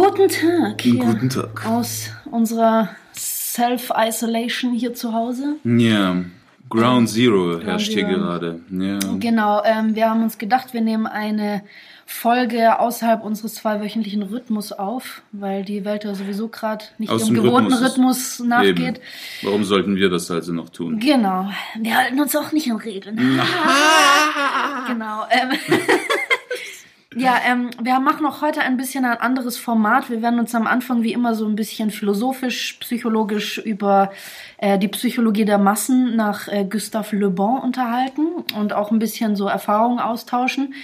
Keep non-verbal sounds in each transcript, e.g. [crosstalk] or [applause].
Guten Tag. Hier Guten Tag. Aus unserer Self-Isolation hier zu Hause. Ja, Ground Zero herrscht hier Zero. gerade. Ja. Genau, ähm, wir haben uns gedacht, wir nehmen eine Folge außerhalb unseres zweiwöchentlichen Rhythmus auf, weil die Welt ja sowieso gerade nicht Aus dem gewohnten Rhythmus Rhythmus nachgeht. Eben. Warum sollten wir das also noch tun? Genau. Wir halten uns auch nicht an Regeln. [laughs] genau. Ähm, [laughs] ja, ähm, wir machen auch heute ein bisschen ein anderes Format. Wir werden uns am Anfang wie immer so ein bisschen philosophisch, psychologisch über äh, die Psychologie der Massen nach äh, Gustave Le Bon unterhalten und auch ein bisschen so Erfahrungen austauschen,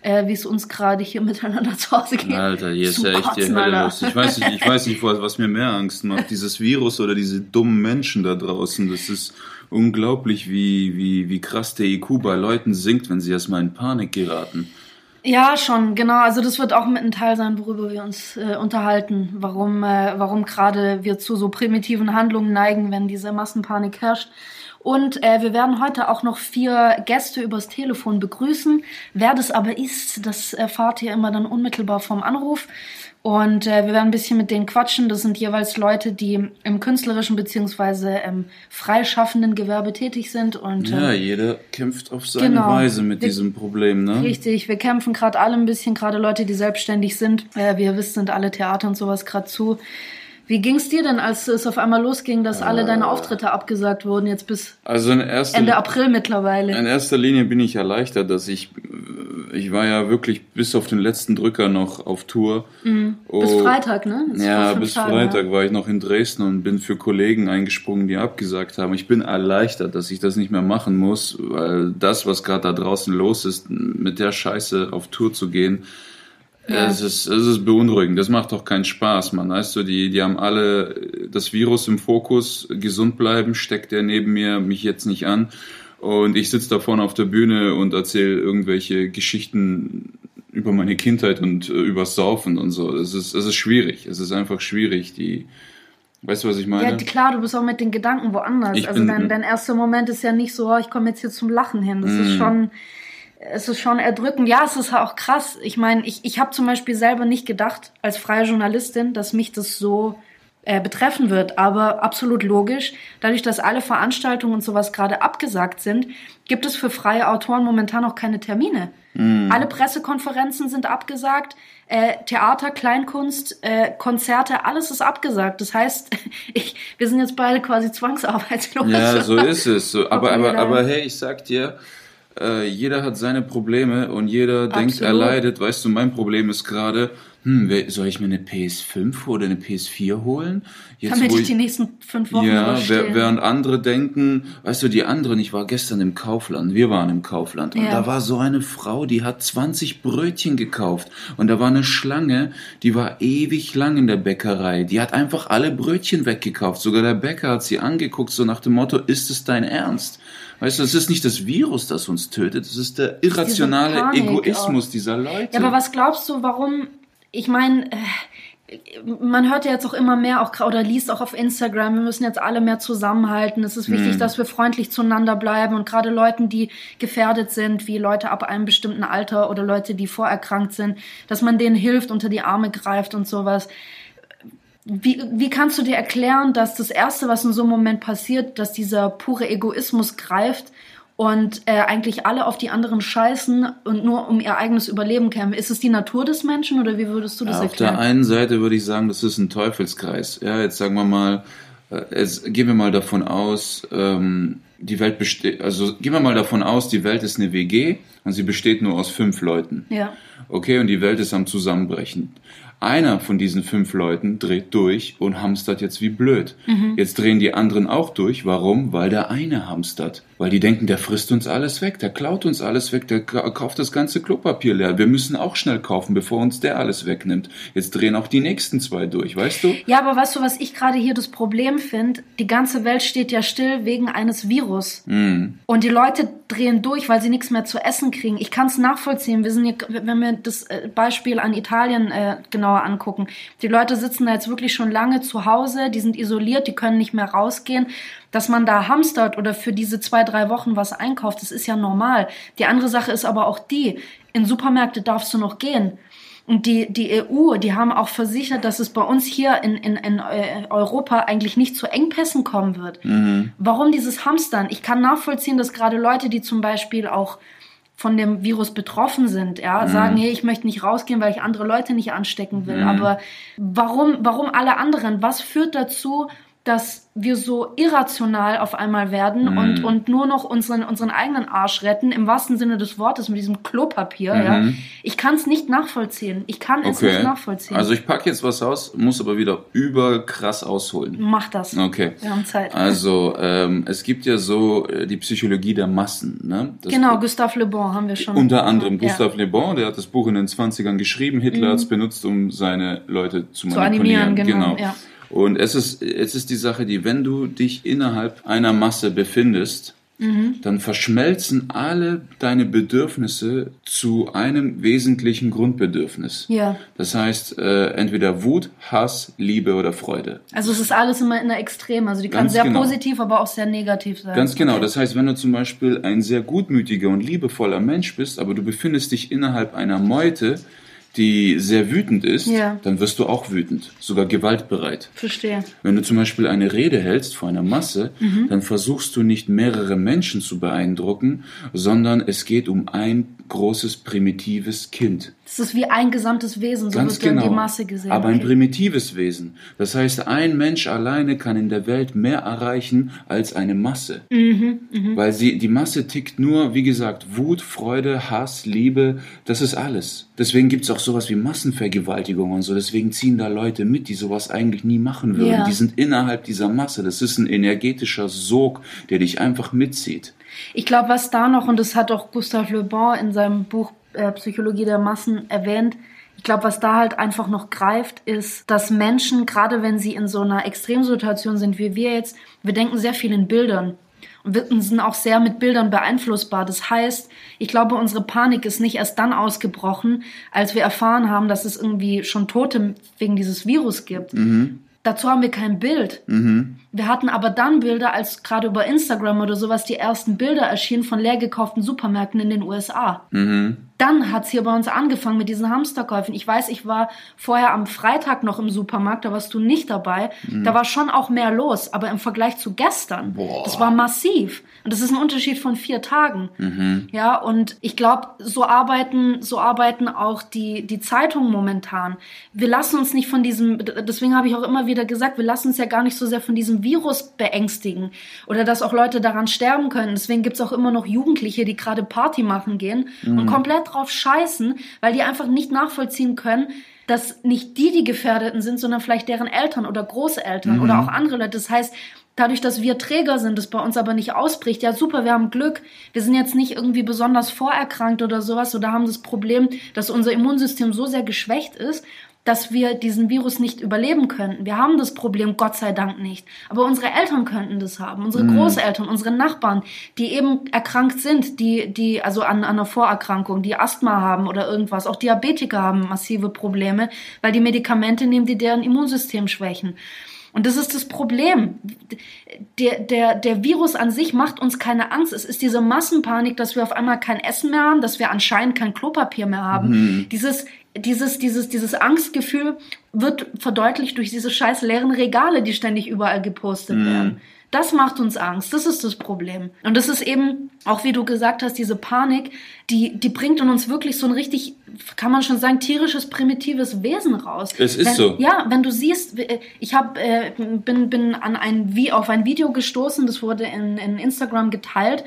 äh, wie es uns gerade hier miteinander zu Hause geht. Alter, hier ist ja echt die Hölle los. Ich weiß nicht, ich weiß nicht, was was mir mehr Angst macht. Dieses Virus oder diese dummen Menschen da draußen. Das ist unglaublich, wie, wie, wie krass der IQ bei Leuten sinkt, wenn sie erstmal in Panik geraten. Ja, schon, genau. Also das wird auch mit ein Teil sein, worüber wir uns äh, unterhalten, warum, äh, warum gerade wir zu so primitiven Handlungen neigen, wenn diese Massenpanik herrscht. Und äh, wir werden heute auch noch vier Gäste übers Telefon begrüßen. Wer das aber ist, das erfahrt ihr immer dann unmittelbar vom Anruf. Und äh, wir werden ein bisschen mit denen quatschen. Das sind jeweils Leute, die im künstlerischen beziehungsweise im freischaffenden Gewerbe tätig sind. Und Ja, äh, jeder kämpft auf seine Genau. Weise mit Wir- diesem Problem, ne? Richtig, wir kämpfen gerade alle ein bisschen, gerade Leute, die selbstständig sind. Äh, wie ihr wisst, sind alle Theater und sowas gerade zu. Wie ging's dir denn, als es auf einmal losging, dass alle deine Auftritte abgesagt wurden, jetzt bis Also in erster Ende April mittlerweile? In erster Linie bin ich erleichtert, dass ich, ich war ja wirklich bis auf den letzten Drücker noch auf Tour. Mhm. bis Oh, Freitag, ne? Vor Ja, bis Tagen, Freitag ja. war ich noch in Dresden und bin für Kollegen eingesprungen, die abgesagt haben. Ich bin erleichtert, dass ich das nicht mehr machen muss, weil das, was gerade da draußen los ist, mit der Scheiße auf Tour zu gehen, Ja. es, ist, es ist beunruhigend. Das macht doch keinen Spaß, man. Weißt du, die, die haben alle das Virus im Fokus, gesund bleiben, steckt der neben mir mich jetzt nicht an. Und ich sitze da vorne auf der Bühne und erzähle irgendwelche Geschichten über meine Kindheit und äh, übers Saufen und so. Es ist, es ist schwierig. Es ist einfach schwierig. Die, weißt du, was ich meine? Ja, klar, du bist auch mit den Gedanken woanders. Ich also bin- dein, dein erster Moment ist ja nicht so, oh, ich komme jetzt hier zum Lachen hin. Das ist Mm. schon, es ist schon erdrückend. Ja, es ist auch krass. Ich meine, ich, ich habe zum Beispiel selber nicht gedacht, als freie Journalistin, dass mich das so äh, betreffen wird. Aber absolut logisch, dadurch, dass alle Veranstaltungen und sowas gerade abgesagt sind, gibt es für freie Autoren momentan auch keine Termine. Alle Pressekonferenzen sind abgesagt, äh, Theater, Kleinkunst, äh, Konzerte, alles ist abgesagt. Das heißt, [laughs] ich, wir sind jetzt beide quasi zwangsarbeitslos. Ja, so ist es. So, aber, aber, aber hey, ich sag dir, äh, jeder hat seine Probleme und jeder denkt, er Absolut. leidet. Weißt du, mein Problem ist gerade, hm, soll ich mir eine PS5 oder eine PS4 holen? Jetzt, Damit wo ich die nächsten fünf Wochen ja, während andere denken, weißt du, die anderen, ich war gestern im Kaufland, wir waren im Kaufland und Ja. da war so eine Frau, die hat 20 Brötchen gekauft und da war eine Schlange, die war ewig lang in der Bäckerei, die hat einfach alle Brötchen weggekauft, sogar der Bäcker hat sie angeguckt, so nach dem Motto, ist es dein Ernst? Weißt du, es ist nicht das Virus, das uns tötet, es ist der irrationale Panik Egoismus auch. dieser Leute. Ja, aber was glaubst du, warum? Ich meine, äh, man hört ja jetzt auch immer mehr, auch oder liest auch auf Instagram, wir müssen jetzt alle mehr zusammenhalten. Es ist wichtig, dass wir freundlich zueinander bleiben und gerade Leuten, die gefährdet sind, wie Leute ab einem bestimmten Alter oder Leute, die vorerkrankt sind, dass man denen hilft, unter die Arme greift und sowas. Wie, wie kannst du dir erklären, dass das Erste, was in so einem Moment passiert, dass dieser pure Egoismus greift und äh, eigentlich alle auf die anderen scheißen und nur um ihr eigenes Überleben kämpfen? Ist es die Natur des Menschen oder wie würdest du das Ja, auf der erklären? einen Seite würde ich sagen, das ist ein Teufelskreis. Ja, jetzt sagen wir mal, äh, jetzt gehen wir mal davon aus, ähm, die Welt besteht, also gehen wir mal davon aus, die Welt ist eine WG und sie besteht nur aus fünf Leuten. Ja. Okay, und die Welt ist am Zusammenbrechen. Einer von diesen fünf Leuten dreht durch und hamstert jetzt wie blöd. Mhm. Jetzt drehen die anderen auch durch. Warum? Weil der eine hamstert. Weil die denken, der frisst uns alles weg, der klaut uns alles weg, der ka- kauft das ganze Klopapier leer. Wir müssen auch schnell kaufen, bevor uns der alles wegnimmt. Jetzt drehen auch die nächsten zwei durch, weißt du? Ja, aber weißt du, was ich gerade hier das Problem finde? Die ganze Welt steht ja still wegen eines Virus. Mhm. Und die Leute drehen durch, weil sie nichts mehr zu essen kriegen. Ich kann es nachvollziehen. Wir sind hier, wenn wir das äh, Beispiel an Italien äh, genauer angucken. Die Leute sitzen da jetzt wirklich schon lange zu Hause, die sind isoliert, die können nicht mehr rausgehen. Dass man da hamstert oder für diese zwei, drei Wochen was einkauft, das ist ja normal. Die andere Sache ist aber auch die, in Supermärkte darfst du noch gehen. Und die, die EU, die haben auch versichert, dass es bei uns hier in, in, in äh, Europa eigentlich nicht zu Engpässen kommen wird. Warum dieses Hamstern? Ich kann nachvollziehen, dass gerade Leute, die zum Beispiel auch von dem Virus betroffen sind, ja, sagen, hey, ich möchte nicht rausgehen, weil ich andere Leute nicht anstecken will. Aber warum, warum alle anderen? Was führt dazu, dass wir so irrational auf einmal werden und, und nur noch unseren, unseren eigenen Arsch retten, im wahrsten Sinne des Wortes, mit diesem Klopapier, ja? Ich kann es nicht nachvollziehen. Ich kann es nicht nachvollziehen. Also ich packe jetzt was aus, muss aber wieder überkrass ausholen. Mach das. Okay. Wir haben Zeit. Also ähm, es gibt ja so äh, die Psychologie der Massen. Ne? Das genau, Gustave Le Bon haben wir schon. Unter anderem Ja. Mhm. Gustave Le Bon, der hat das Buch in den 20ern geschrieben. Hitler hat es benutzt, um seine Leute zu Zu manipulieren. animieren, genau, ja. Und es ist, es ist die Sache, die, wenn du dich innerhalb einer Masse befindest, Mhm. dann verschmelzen alle deine Bedürfnisse zu einem wesentlichen Grundbedürfnis. Ja. Das heißt, äh, entweder Wut, Hass, Liebe oder Freude. Also es ist alles immer in der Extrem. Also die kann Ganz sehr genau. positiv, aber auch sehr negativ sein. Ganz genau. Okay. Das heißt, wenn du zum Beispiel ein sehr gutmütiger und liebevoller Mensch bist, aber du befindest dich innerhalb einer Meute, die sehr wütend ist, Ja. dann wirst du auch wütend, sogar gewaltbereit. Verstehe. Wenn du zum Beispiel eine Rede hältst vor einer Masse, Mhm. dann versuchst du nicht mehrere Menschen zu beeindrucken, sondern es geht um ein großes primitives Kind. Das ist wie ein gesamtes Wesen, so Ganz wird genau. die Masse gesehen. Aber ein primitives Wesen. Das heißt, ein Mensch alleine kann in der Welt mehr erreichen als eine Masse. Mhm, Weil sie, die Masse tickt nur, wie gesagt, Wut, Freude, Hass, Liebe, das ist alles. Deswegen gibt's auch sowas wie Massenvergewaltigung und so. Deswegen ziehen da Leute mit, die sowas eigentlich nie machen würden. Ja. Die sind innerhalb dieser Masse. Das ist ein energetischer Sog, der dich einfach mitzieht. Ich glaube, was da noch, und das hat auch Gustave Le Bon in seinem Buch äh, Psychologie der Massen erwähnt, ich glaube, was da halt einfach noch greift, ist, dass Menschen, gerade wenn sie in so einer Extremsituation sind wie wir jetzt, wir denken sehr viel in Bildern. Und wir sind auch sehr mit Bildern beeinflussbar. Das heißt, ich glaube, unsere Panik ist nicht erst dann ausgebrochen, als wir erfahren haben, dass es irgendwie schon Tote wegen dieses Virus gibt. Dazu haben wir kein Bild. Wir hatten aber dann Bilder, als gerade über Instagram oder sowas die ersten Bilder erschienen von leer gekauften Supermärkten in den USA. Dann hat's hier bei uns angefangen mit diesen Hamsterkäufen. Ich weiß, ich war vorher am Freitag noch im Supermarkt, da warst du nicht dabei. Da war schon auch mehr los, aber im Vergleich zu gestern, das war massiv. Und das ist ein Unterschied von vier Tagen. Ja, und ich glaube, so arbeiten, so arbeiten auch die, die Zeitungen momentan. Wir lassen uns nicht von diesem, deswegen habe ich auch immer wieder gesagt, wir lassen uns ja gar nicht so sehr von diesem Virus beängstigen oder dass auch Leute daran sterben können. Deswegen gibt's auch immer noch Jugendliche, die gerade Party machen gehen und komplett drauf scheißen, weil die einfach nicht nachvollziehen können, dass nicht die die Gefährdeten sind, sondern vielleicht deren Eltern oder Großeltern oder auch andere Leute. Das heißt, dadurch, dass wir Träger sind, das bei uns aber nicht ausbricht, ja super, wir haben Glück. Wir sind jetzt nicht irgendwie besonders vorerkrankt oder sowas oder haben das Problem, dass unser Immunsystem so sehr geschwächt ist, dass wir diesen Virus nicht überleben könnten. Wir haben das Problem Gott sei Dank nicht. Aber unsere Eltern könnten das haben, unsere Großeltern, unsere Nachbarn, die eben erkrankt sind, die, die, also an, an einer Vorerkrankung, die Asthma haben oder irgendwas. Auch Diabetiker haben massive Probleme, weil die Medikamente nehmen, die deren Immunsystem schwächen. Und das ist das Problem. Der, der, der Virus an sich macht uns keine Angst. Es ist diese Massenpanik, dass wir auf einmal kein Essen mehr haben, dass wir anscheinend kein Klopapier mehr haben. Dieses, dieses, dieses, dieses Angstgefühl wird verdeutlicht durch diese scheiß leeren Regale, die ständig überall gepostet werden. Das macht uns Angst. Das ist das Problem. Und das ist eben, auch wie du gesagt hast, diese Panik, die, die bringt in uns wirklich so ein richtig, kann man schon sagen, tierisches, primitives Wesen raus. Es ist wenn, so. Ja, wenn du siehst, ich hab, äh, bin, bin an ein, wie auf ein Video gestoßen, das wurde in, in Instagram geteilt.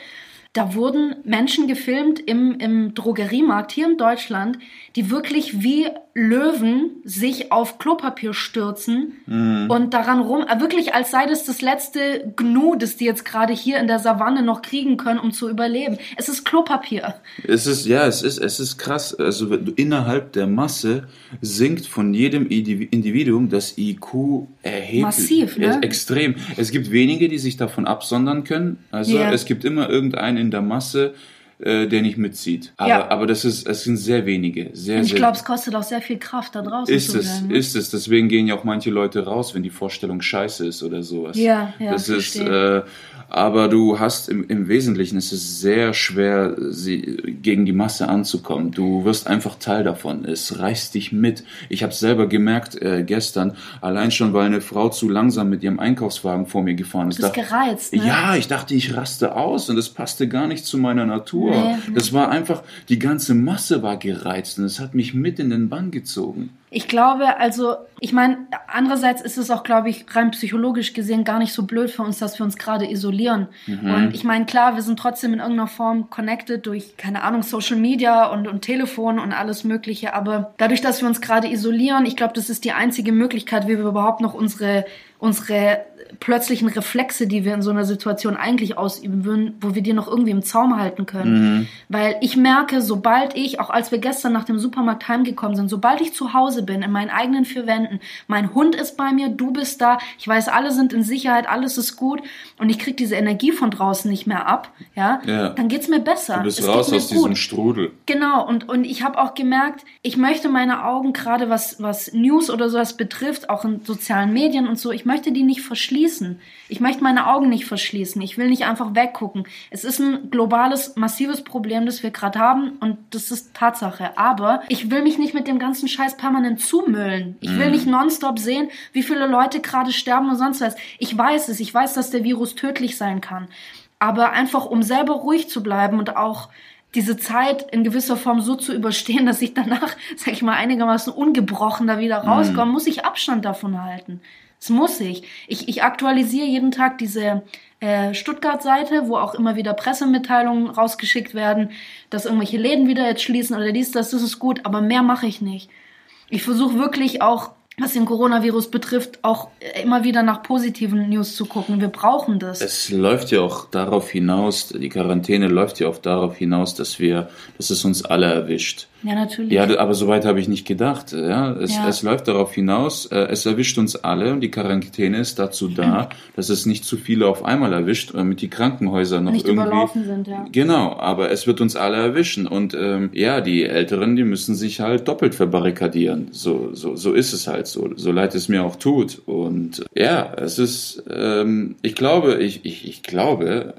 Da wurden Menschen gefilmt im, im Drogeriemarkt hier in Deutschland, die wirklich wie Löwen sich auf Klopapier stürzen Mhm. und daran rum, äh, wirklich als sei das das letzte Gnu, das die jetzt gerade hier in der Savanne noch kriegen können, um zu überleben. Es ist Klopapier. Es ist, ja, es ist, es ist krass. Also innerhalb der Masse sinkt von jedem Indivi- Individuum das IQ erheblich. Massiv, ne? Extrem. Es gibt wenige, die sich davon absondern können. Also Ja. es gibt immer irgendeinen in der Masse, äh, der nicht mitzieht. Aber, Ja. aber das ist, es sind sehr wenige. Sehr, Und ich glaube, es kostet auch sehr viel Kraft, da draußen ist zu es, ist es. Deswegen gehen ja auch manche Leute raus, wenn die Vorstellung scheiße ist oder sowas. Ja, ja, Das ist, verstehe. äh, aber du hast im, im Wesentlichen, es ist sehr schwer, sie, gegen die Masse anzukommen. Du wirst einfach Teil davon. Es reißt dich mit. Ich habe selber gemerkt äh, gestern, allein schon, weil eine Frau zu langsam mit ihrem Einkaufswagen vor mir gefahren ist. Du bist dachte- gereizt, ne? Ja, ich dachte, ich raste aus und es passte gar nicht zu meiner Natur. Nee, nee. Das war einfach, die ganze Masse war gereizt und es hat mich mit in den Bann gezogen. Ich glaube, also, ich meine, andererseits ist es auch, glaube ich, rein psychologisch gesehen gar nicht so blöd für uns, dass wir uns gerade isolieren. Mhm. Und ich meine, klar, wir sind trotzdem in irgendeiner Form connected durch, keine Ahnung, Social Media und, und Telefon und alles Mögliche. Aber dadurch, dass wir uns gerade isolieren, ich glaube, das ist die einzige Möglichkeit, wie wir überhaupt noch unsere, unsere plötzlichen Reflexe, die wir in so einer Situation eigentlich ausüben würden, wo wir die noch irgendwie im Zaum halten können. Weil ich merke, sobald ich, auch als wir gestern nach dem Supermarkt heimgekommen sind, sobald ich zu Hause bin, in meinen eigenen vier Wänden, mein Hund ist bei mir, du bist da, ich weiß, alle sind in Sicherheit, alles ist gut und ich krieg diese Energie von draußen nicht mehr ab, ja, Ja. dann geht's mir besser. Du bist Es raus aus diesem gut. Strudel. Genau, und, und ich habe auch gemerkt, ich möchte meine Augen gerade, was, was News oder sowas betrifft, auch in sozialen Medien und so, ich möchte die nicht verschließen. Ich möchte meine Augen nicht verschließen. Ich will nicht einfach weggucken. Es ist ein globales, massives Problem, das wir gerade haben und das ist Tatsache. Aber ich will mich nicht mit dem ganzen Scheiß permanent zumüllen. Ich will nicht nonstop sehen, wie viele Leute gerade sterben und sonst was. Ich weiß es. Ich weiß, dass der Virus tödlich sein kann. Aber einfach, um selber ruhig zu bleiben und auch diese Zeit in gewisser Form so zu überstehen, [laughs] dass ich danach, sag ich mal, einigermaßen ungebrochen da wieder rauskomme, muss ich Abstand davon halten. Das muss ich. Ich, ich aktualisiere jeden Tag diese äh, Stuttgart-Seite, wo auch immer wieder Pressemitteilungen rausgeschickt werden, dass irgendwelche Läden wieder jetzt schließen oder dies, das, das ist gut, aber mehr mache ich nicht. Ich versuche wirklich auch, was den Coronavirus betrifft, auch äh, immer wieder nach positiven News zu gucken. Wir brauchen das. Es läuft ja auch darauf hinaus, die Quarantäne läuft ja auch darauf hinaus, dass wir, dass es uns alle erwischt. Ja, natürlich. Ja, aber so weit habe ich nicht gedacht. Ja, es, Ja. es läuft darauf hinaus, äh, es erwischt uns alle und die Quarantäne ist dazu da, dass es nicht zu viele auf einmal erwischt, damit die Krankenhäuser noch nicht irgendwie überlaufen sind, ja. Genau, aber es wird uns alle erwischen und ähm, ja, die Älteren, die müssen sich halt doppelt verbarrikadieren. So, so, so ist es halt so, so leid es mir auch tut. Und ja, es ist, ähm, ich glaube, ich, ich, ich glaube,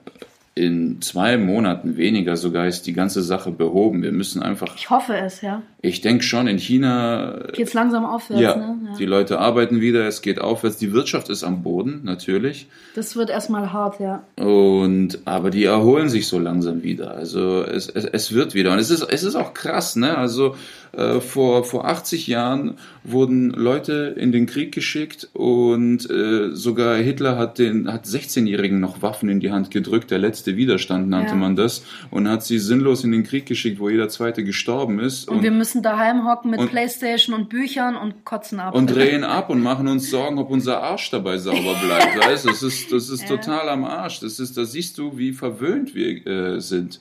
in zwei Monaten weniger sogar ist die ganze Sache behoben. Wir müssen einfach, Ich hoffe es, ja. ich denke schon, in China Geht's langsam aufwärts, ja, ne? die Leute arbeiten wieder, es geht aufwärts, die Wirtschaft ist am Boden, natürlich. Das wird erstmal hart, ja. Und aber die erholen sich so langsam wieder. Also es, es, es wird wieder. Und es ist, es ist auch krass, ne? Also äh, vor, vor 80 Jahren wurden Leute in den Krieg geschickt und äh, sogar Hitler hat den hat 16-Jährigen noch Waffen in die Hand gedrückt, der letzte Widerstand nannte Ja. man das, und hat sie sinnlos in den Krieg geschickt, wo jeder zweite gestorben ist. Und, wir müssen daheim hocken mit und- Playstation und Büchern und kotzen ab. und drehen ab und machen uns Sorgen, ob unser Arsch dabei sauber bleibt. [laughs] Weißt? Das ist, das ist Ja. total am Arsch. Das ist, da siehst du, wie verwöhnt wir äh, sind.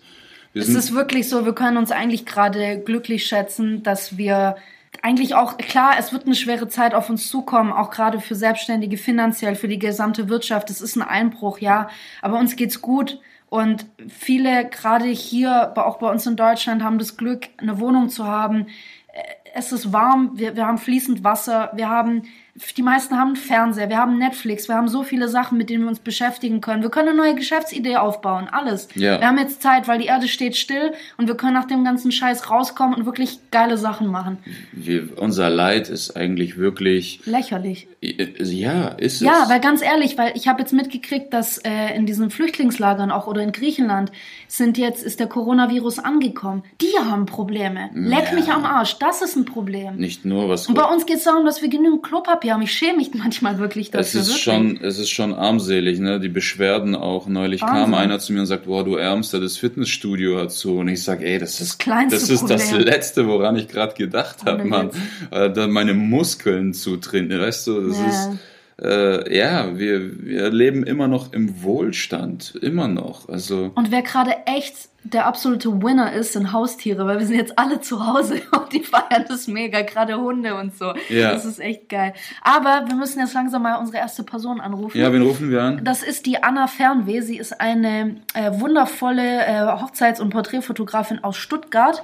Wir es ist wirklich so, wir können uns eigentlich gerade glücklich schätzen, dass wir eigentlich auch, klar, es wird eine schwere Zeit auf uns zukommen, auch gerade für Selbstständige finanziell, für die gesamte Wirtschaft. Es ist ein Einbruch, ja. Aber uns geht's gut. Und viele, gerade hier, auch bei uns in Deutschland, haben das Glück, eine Wohnung zu haben. Äh, Es ist warm, wir, wir haben fließend Wasser, wir haben, die meisten haben einen Fernseher, wir haben Netflix, wir haben so viele Sachen, mit denen wir uns beschäftigen können. Wir können eine neue Geschäftsidee aufbauen, alles. Ja. Wir haben jetzt Zeit, weil die Erde steht still und wir können nach dem ganzen Scheiß rauskommen und wirklich geile Sachen machen. wir, unser Leid ist eigentlich wirklich, Lächerlich. äh, ja, ist Ja, es. weil ganz ehrlich, weil ich habe jetzt mitgekriegt, dass äh, in diesen Flüchtlingslagern auch oder in Griechenland sind jetzt ist der Coronavirus angekommen. Die haben Probleme. Leck Ja. mich am Arsch, das ist ein Problem. Nicht nur was. Und bei uns geht es darum, dass wir genügend Klopapier happy haben. Ich schäme mich [laughs] manchmal wirklich dafür. Es ist wirklich. schon, es ist schon armselig, ne? Die Beschwerden auch. Neulich Wahnsinn. kam einer zu mir und sagt, boah, du Ärmster, das Fitnessstudio hat zu. Und ich sag, ey, das ist, kleinste das ist das. Letzte, woran ich gerade gedacht habe, Mann. Äh, dann meine Muskeln zu trainieren, weißt du, das Ja. ist, äh, ja, wir, wir leben immer noch im Wohlstand, immer noch. Also, Und wer gerade echt der absolute Winner ist, sind Haustiere, weil wir sind jetzt alle zu Hause [laughs] und die feiern das mega, gerade Hunde und so. Ja. Das ist echt geil. Aber wir müssen jetzt langsam mal unsere erste Person anrufen. ja, wen rufen wir an? Das ist die Anna Fernweh. Sie ist eine äh, wundervolle äh, Hochzeits- und Porträtfotografin aus Stuttgart.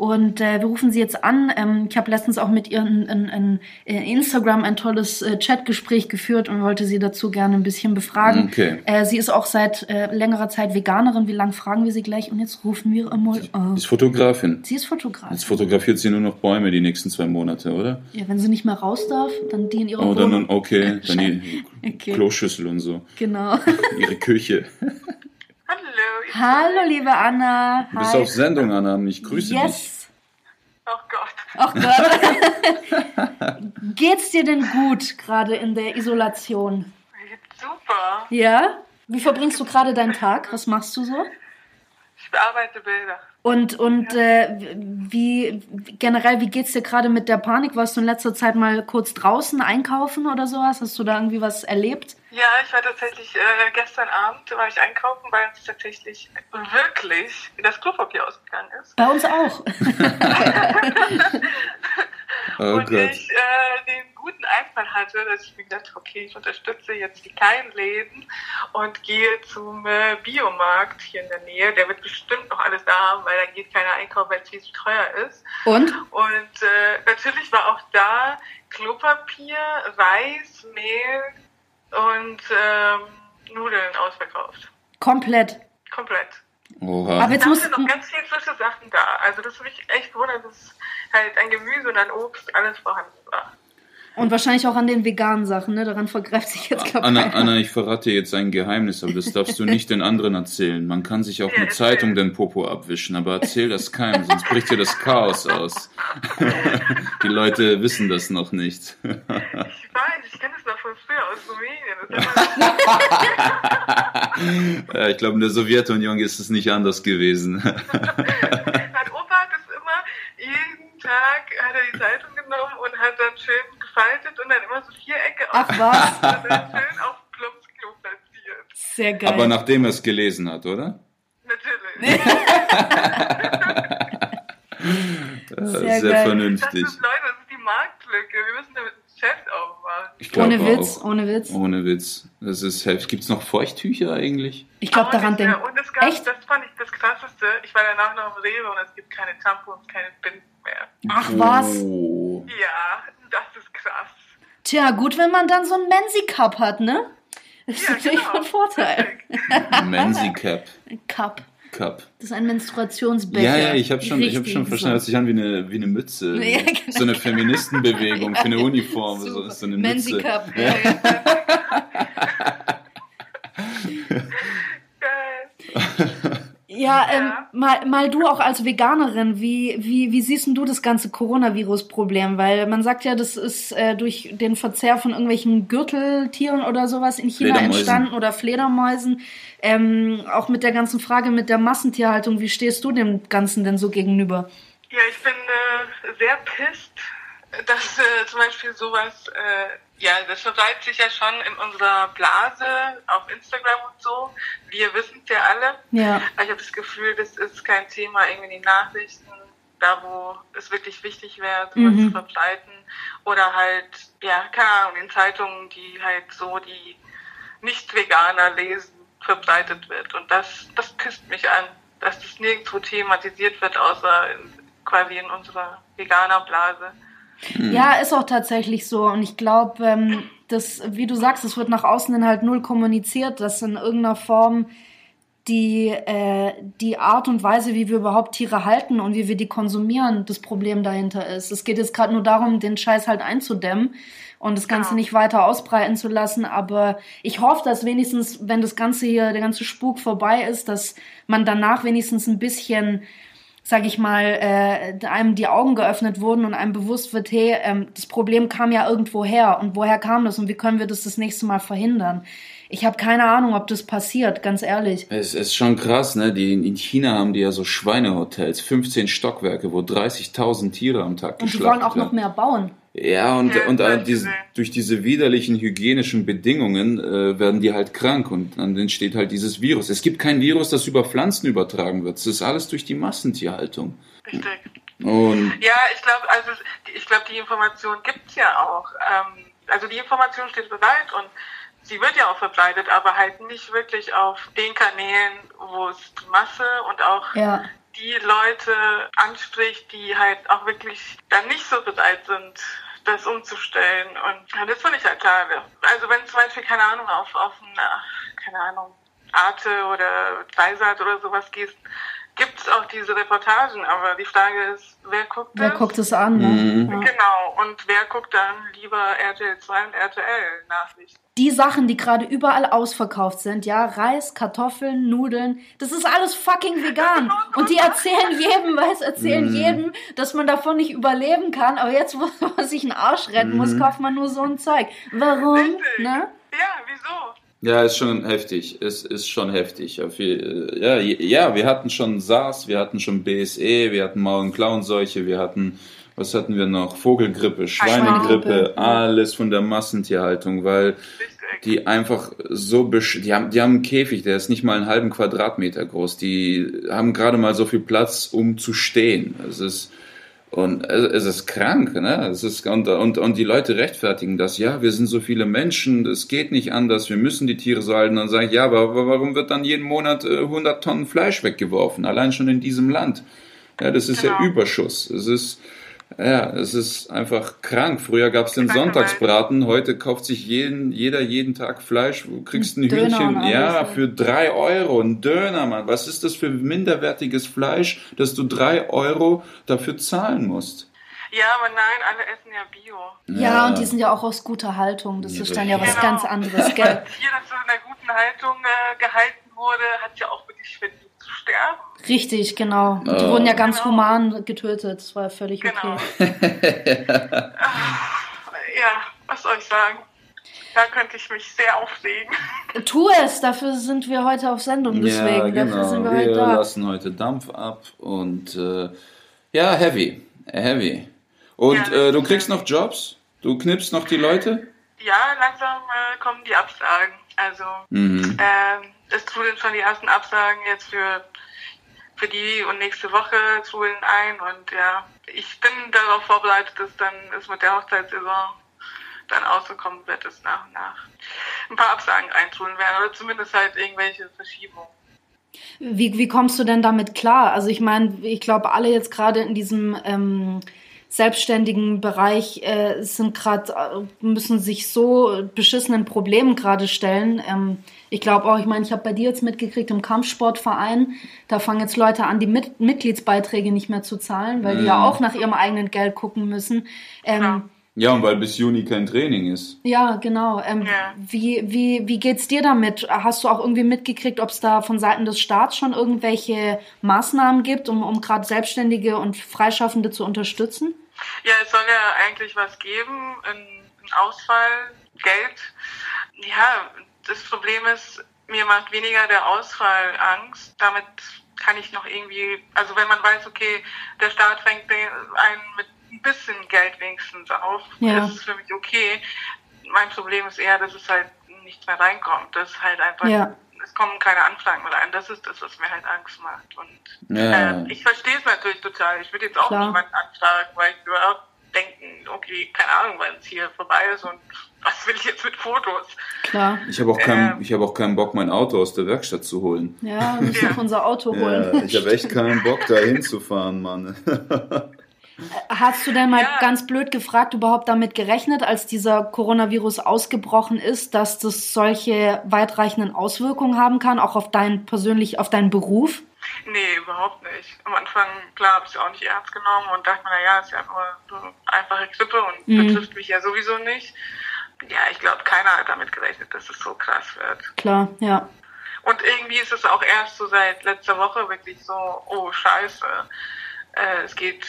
Und äh, wir rufen sie jetzt an. Ähm, ich habe letztens auch mit ihr in, in, in äh, Instagram ein tolles äh, Chatgespräch geführt und wollte sie dazu gerne ein bisschen befragen. Okay. Äh, sie ist auch seit äh, längerer Zeit Veganerin. Wie lange fragen wir sie gleich? Und jetzt rufen wir einmal an. Ist Fotografin. Sie ist Fotografin. Jetzt fotografiert sie nur noch Bäume die nächsten zwei Monate, oder? Ja, wenn sie nicht mehr raus darf, dann die in ihrer Oh, dann, Wohnung. okay, [laughs] dann die Okay. Kloschüssel und so. Genau. [laughs] Ihre Küche. [laughs] Hallo. ich- Hallo, liebe Anna. Du bist Hi. auf Sendung, Anna. Ich grüße dich. Yes. Oh Gott. Ach Gott. [laughs] Geht's dir denn gut gerade in der Isolation? Super. Ja? Wie verbringst du gerade deinen Tag? Was machst du so? Ich bearbeite Bilder. Und, und äh, wie generell, wie geht's dir gerade mit der Panik? Warst du in letzter Zeit mal kurz draußen einkaufen oder sowas? Hast du da irgendwie was erlebt? Ja, ich war tatsächlich, äh, gestern Abend war ich einkaufen, weil uns tatsächlich wirklich das Klopapier ausgegangen ist. Bei uns auch. [laughs] Oh und Gott. ich äh, den guten Einfall hatte, dass ich mir gedacht habe, okay, ich unterstütze jetzt die kleinen Läden und gehe zum äh, Biomarkt hier in der Nähe. Der wird bestimmt noch alles da haben, weil da geht keiner einkaufen, weil es viel zu teuer ist. Und? Und äh, natürlich war auch da Klopapier, Reis, Mehl und ähm, Nudeln ausverkauft. Komplett. Komplett. Oha. Aber jetzt Da muss sind noch ganz viele frische Sachen da. Also das hat mich echt gewundert, dass halt ein Gemüse und ein Obst alles vorhanden war. Und wahrscheinlich auch an den veganen Sachen, ne? Daran vergreift sich jetzt glaub Anna. Anna, ich verrate dir jetzt ein Geheimnis, aber das darfst du nicht den anderen erzählen. Man kann sich auch Ja, mit erzähl. Zeitung den Popo abwischen, aber erzähl das keinem, sonst bricht dir das Chaos aus. [laughs] Die Leute wissen das noch nicht. Ich weiß, ich kenne das noch von früher aus Rumänien. Das [laughs] Ja, ich glaube, in der Sowjetunion ist es nicht anders gewesen. [laughs] mein Opa hat es immer, jeden Tag hat er die Zeitung genommen und hat dann schön gefaltet und dann immer so Vierecke Ach was, [laughs] und dann schön auf Plumps Klo platziert. sehr geil. Aber nachdem er es gelesen hat, oder? Natürlich. [laughs] [laughs] Sehr Sehr, geil. Das vernünftig. ist, Leute, das ist die Marktlücke. Wir müssen damit Geschäft aufmachen. Ich glaub ohne Witz, auch. ohne Witz. Ohne Witz. Das ist heftig. Gibt's noch Feuchttücher eigentlich? Ich glaube, daran denkt. Und es gab, Echt? das fand ich das krasseste. Ich war danach noch im Rewe und es gibt keine Tampons, keine Binden mehr. Ach was. Oh. Ja, das ist krass. Tja, gut, wenn man dann so einen Menzi Cup hat, ne? Das ist Ja, natürlich genau. von Vorteil. Cap. Cup. Cup. Das ist ein Menstruationsbecher. Ja, ja, ich habe schon, ich hab schon verstanden, hört so. sich an wie eine, wie eine Mütze. Ja, genau. So eine Feministenbewegung für eine [laughs] Uniform. So, Super. so eine Menzi Mütze. Cup. Ja, ja. [laughs] Ja, ähm, Ja. mal, mal du auch als Veganerin, wie, wie, wie siehst du das ganze Coronavirus-Problem? Weil man sagt ja, das ist äh, durch den Verzehr von irgendwelchen Gürteltieren oder sowas in China entstanden oder Fledermäusen. Ähm, auch mit der ganzen Frage mit der Massentierhaltung, wie stehst du dem Ganzen denn so gegenüber? Ja, ich bin äh, sehr pisst, [laughs] dass äh, zum Beispiel sowas, äh, ja, das verbreitet sich ja schon in unserer Blase auf Instagram und so. Wir wissen es ja alle. Ja. Aber ich habe das Gefühl, das ist kein Thema irgendwie in den Nachrichten, da wo es wirklich wichtig wäre, sowas Mhm. zu verbreiten. Oder halt, ja, keine Ahnung, in Zeitungen, die halt so die Nicht-Veganer lesen, verbreitet wird. Und das, das pisst mich an, dass das nirgendwo thematisiert wird, außer in, quasi in unserer Veganer-Blase. Ja, ist auch tatsächlich so. Und ich glaube, ähm, das, wie du sagst, es wird nach außen hin halt null kommuniziert, dass in irgendeiner Form die, äh, die Art und Weise, wie wir überhaupt Tiere halten und wie wir die konsumieren, das Problem dahinter ist. Es geht jetzt gerade nur darum, den Scheiß halt einzudämmen und das Ganze Genau. nicht weiter ausbreiten zu lassen. Aber ich hoffe, dass wenigstens, wenn das Ganze hier, der ganze Spuk vorbei ist, dass man danach wenigstens ein bisschen sage ich mal, äh, einem die Augen geöffnet wurden und einem bewusst wird, hey, ähm, das Problem kam ja irgendwo her und woher kam das und wie können wir das das nächste Mal verhindern? Ich habe keine Ahnung, ob das passiert, ganz ehrlich. Es ist schon krass, ne? Die, in China haben die ja so Schweinehotels, 15 Stockwerke, wo 30.000 Tiere am Tag Und die wollen auch noch mehr bauen. Ja, und, Ja, und äh, diese, durch diese widerlichen hygienischen Bedingungen äh, werden die halt krank und dann entsteht halt dieses Virus. Es gibt kein Virus, das über Pflanzen übertragen wird. Es ist alles durch die Massentierhaltung. Richtig. Und Ja, ich glaube, also ich glaube, die Information gibt's ja auch. Ähm, also die Information steht bereit und sie wird ja auch verbreitet, aber halt nicht wirklich auf den Kanälen, wo es die Masse und auch Ja. die Leute anspricht, die halt auch wirklich dann nicht so bereit sind, das umzustellen. Und ja, das finde ich halt schade. Also wenn zum Beispiel, keine Ahnung, auf, auf eine, keine Ahnung, Arte oder Dreisat oder sowas gehst, gibt es auch diese Reportagen, aber die Frage ist, wer guckt Wer das? guckt es an? Ne? Mhm. Genau, und wer guckt dann lieber RTL 2 und RTL Nachrichten? Die Sachen, die gerade überall ausverkauft sind, ja, Reis, Kartoffeln, Nudeln, das ist alles fucking vegan. Und die erzählen jedem, weiß, erzählen jedem, dass man davon nicht überleben kann. Aber jetzt, [laughs] wo man sich einen Arsch retten muss, kauft man nur so ein Zeug. Warum? Richtig. Ne? Ja, wieso? Ja, ist schon heftig. Es ist schon heftig. Je- Ja, ja, wir hatten schon SARS, wir hatten schon BSE, wir hatten Maul- und Klauenseuche, wir hatten, was hatten wir noch? Vogelgrippe, Schweinegrippe, alles von der Massentierhaltung, weil die einfach so besch die haben die haben einen Käfig, der ist nicht mal einen halben Quadratmeter groß. Die haben gerade mal so viel Platz, um zu stehen. Es ist und es ist krank, ne? Es ist und, und und die Leute rechtfertigen das. Ja, wir sind so viele Menschen, es geht nicht anders. Wir müssen die Tiere so halten. Dann sage ich, ja, aber, warum wird dann jeden Monat äh, 100 Tonnen Fleisch weggeworfen? Allein schon in diesem Land. Ja, das ist ja Genau. Überschuss. Es ist ja, es ist einfach krank. Früher gab es den Sonntagsbraten, heute kauft sich jeden, jeder jeden Tag Fleisch. Du kriegst ein Döner Hühnchen, ja, ja. für drei Euro, ein Döner, Mann. Was ist das für minderwertiges Fleisch, dass du drei Euro dafür zahlen musst? Ja, aber nein, alle essen ja Bio. Ja, und die sind ja auch aus guter Haltung. Das Ja, ist dann ja was Genau. ganz anderes, gell? [laughs] Hier, das so in einer guten Haltung äh, gehalten wurde, hat ja auch wirklich sterben. Richtig, genau. Die Oh. wurden ja ganz Genau. human getötet. Das war völlig Genau. okay. [laughs] Ja, was soll ich sagen? Da könnte ich mich sehr aufregen. [laughs] Tu es, dafür sind wir heute auf Sendung, deswegen. Dafür sind wir, wir heute da. lassen heute Dampf ab und äh, ja, heavy, heavy. Und Ja, äh, du kriegst heavy. noch Jobs? Du knippst noch die Leute? Ja, langsam äh, kommen die Absagen. Also Mhm. ähm, es trudeln schon die ersten Absagen jetzt für für die und nächste Woche trudeln ein und ja, ich bin darauf vorbereitet, dass dann es mit der Hochzeitssaison dann ausgekommen wird, dass nach und nach ein paar Absagen eintrudeln werden oder zumindest halt irgendwelche Verschiebungen. Wie, wie kommst du denn damit klar? Also ich meine, ich glaube, alle jetzt gerade in diesem ähm, selbstständigen Bereich äh, sind gerade äh, müssen sich so beschissenen Problemen gerade stellen. Ähm, ich glaube auch, ich meine, ich habe bei dir jetzt mitgekriegt im Kampfsportverein, da fangen jetzt Leute an, die Mit Mitgliedsbeiträge nicht mehr zu zahlen, weil die ja auch nach ihrem eigenen Geld gucken müssen. Ähm, Ja. Ja, und weil bis Juni kein Training ist. Ja, genau. Ähm, Ja. Wie, wie, wie geht's dir damit? Hast du auch irgendwie mitgekriegt, ob es da von Seiten des Staats schon irgendwelche Maßnahmen gibt, um, um gerade Selbstständige und Freischaffende zu unterstützen? Ja, es soll ja eigentlich was geben, ein, ein Ausfall, Geld. Ja, das Problem ist, mir macht weniger der Ausfall Angst. Damit kann ich noch irgendwie, also wenn man weiß, okay, der Staat fängt den- einen mit ein bisschen Geld wenigstens auf, Ja. das ist für mich okay. Mein Problem ist eher, dass es halt nichts mehr reinkommt. Das ist halt einfach, Ja. es kommen keine Anfragen mehr rein. Das ist das, was mir halt Angst macht. Und Ja. äh, ich verstehe es natürlich total. Ich würde jetzt auch Klar. niemanden anfragen, weil ich würde auch denken, okay, keine Ahnung, wann es hier vorbei ist und was will ich jetzt mit Fotos? Klar. Ich habe auch, keinen, Ähm. ich hab auch keinen Bock, mein Auto aus der Werkstatt zu holen. Ja, wir müssen Ja. unser Auto holen. ich habe echt keinen Bock, da hinzufahren, Mann. Hast du denn mal Ja. ganz blöd gefragt, überhaupt damit gerechnet, als dieser Coronavirus ausgebrochen ist, dass das solche weitreichenden Auswirkungen haben kann, auch auf deinen persönlich, auf deinen Beruf? Nee, überhaupt nicht. Am Anfang, klar, habe ich es auch nicht ernst genommen und dachte mir, naja, ist ja nur so eine einfache Grippe und Mhm. betrifft mich ja sowieso nicht. Ja, ich glaube, keiner hat damit gerechnet, dass es so krass wird. Klar, ja. Und irgendwie ist es auch erst so seit letzter Woche wirklich so, oh scheiße, äh, es geht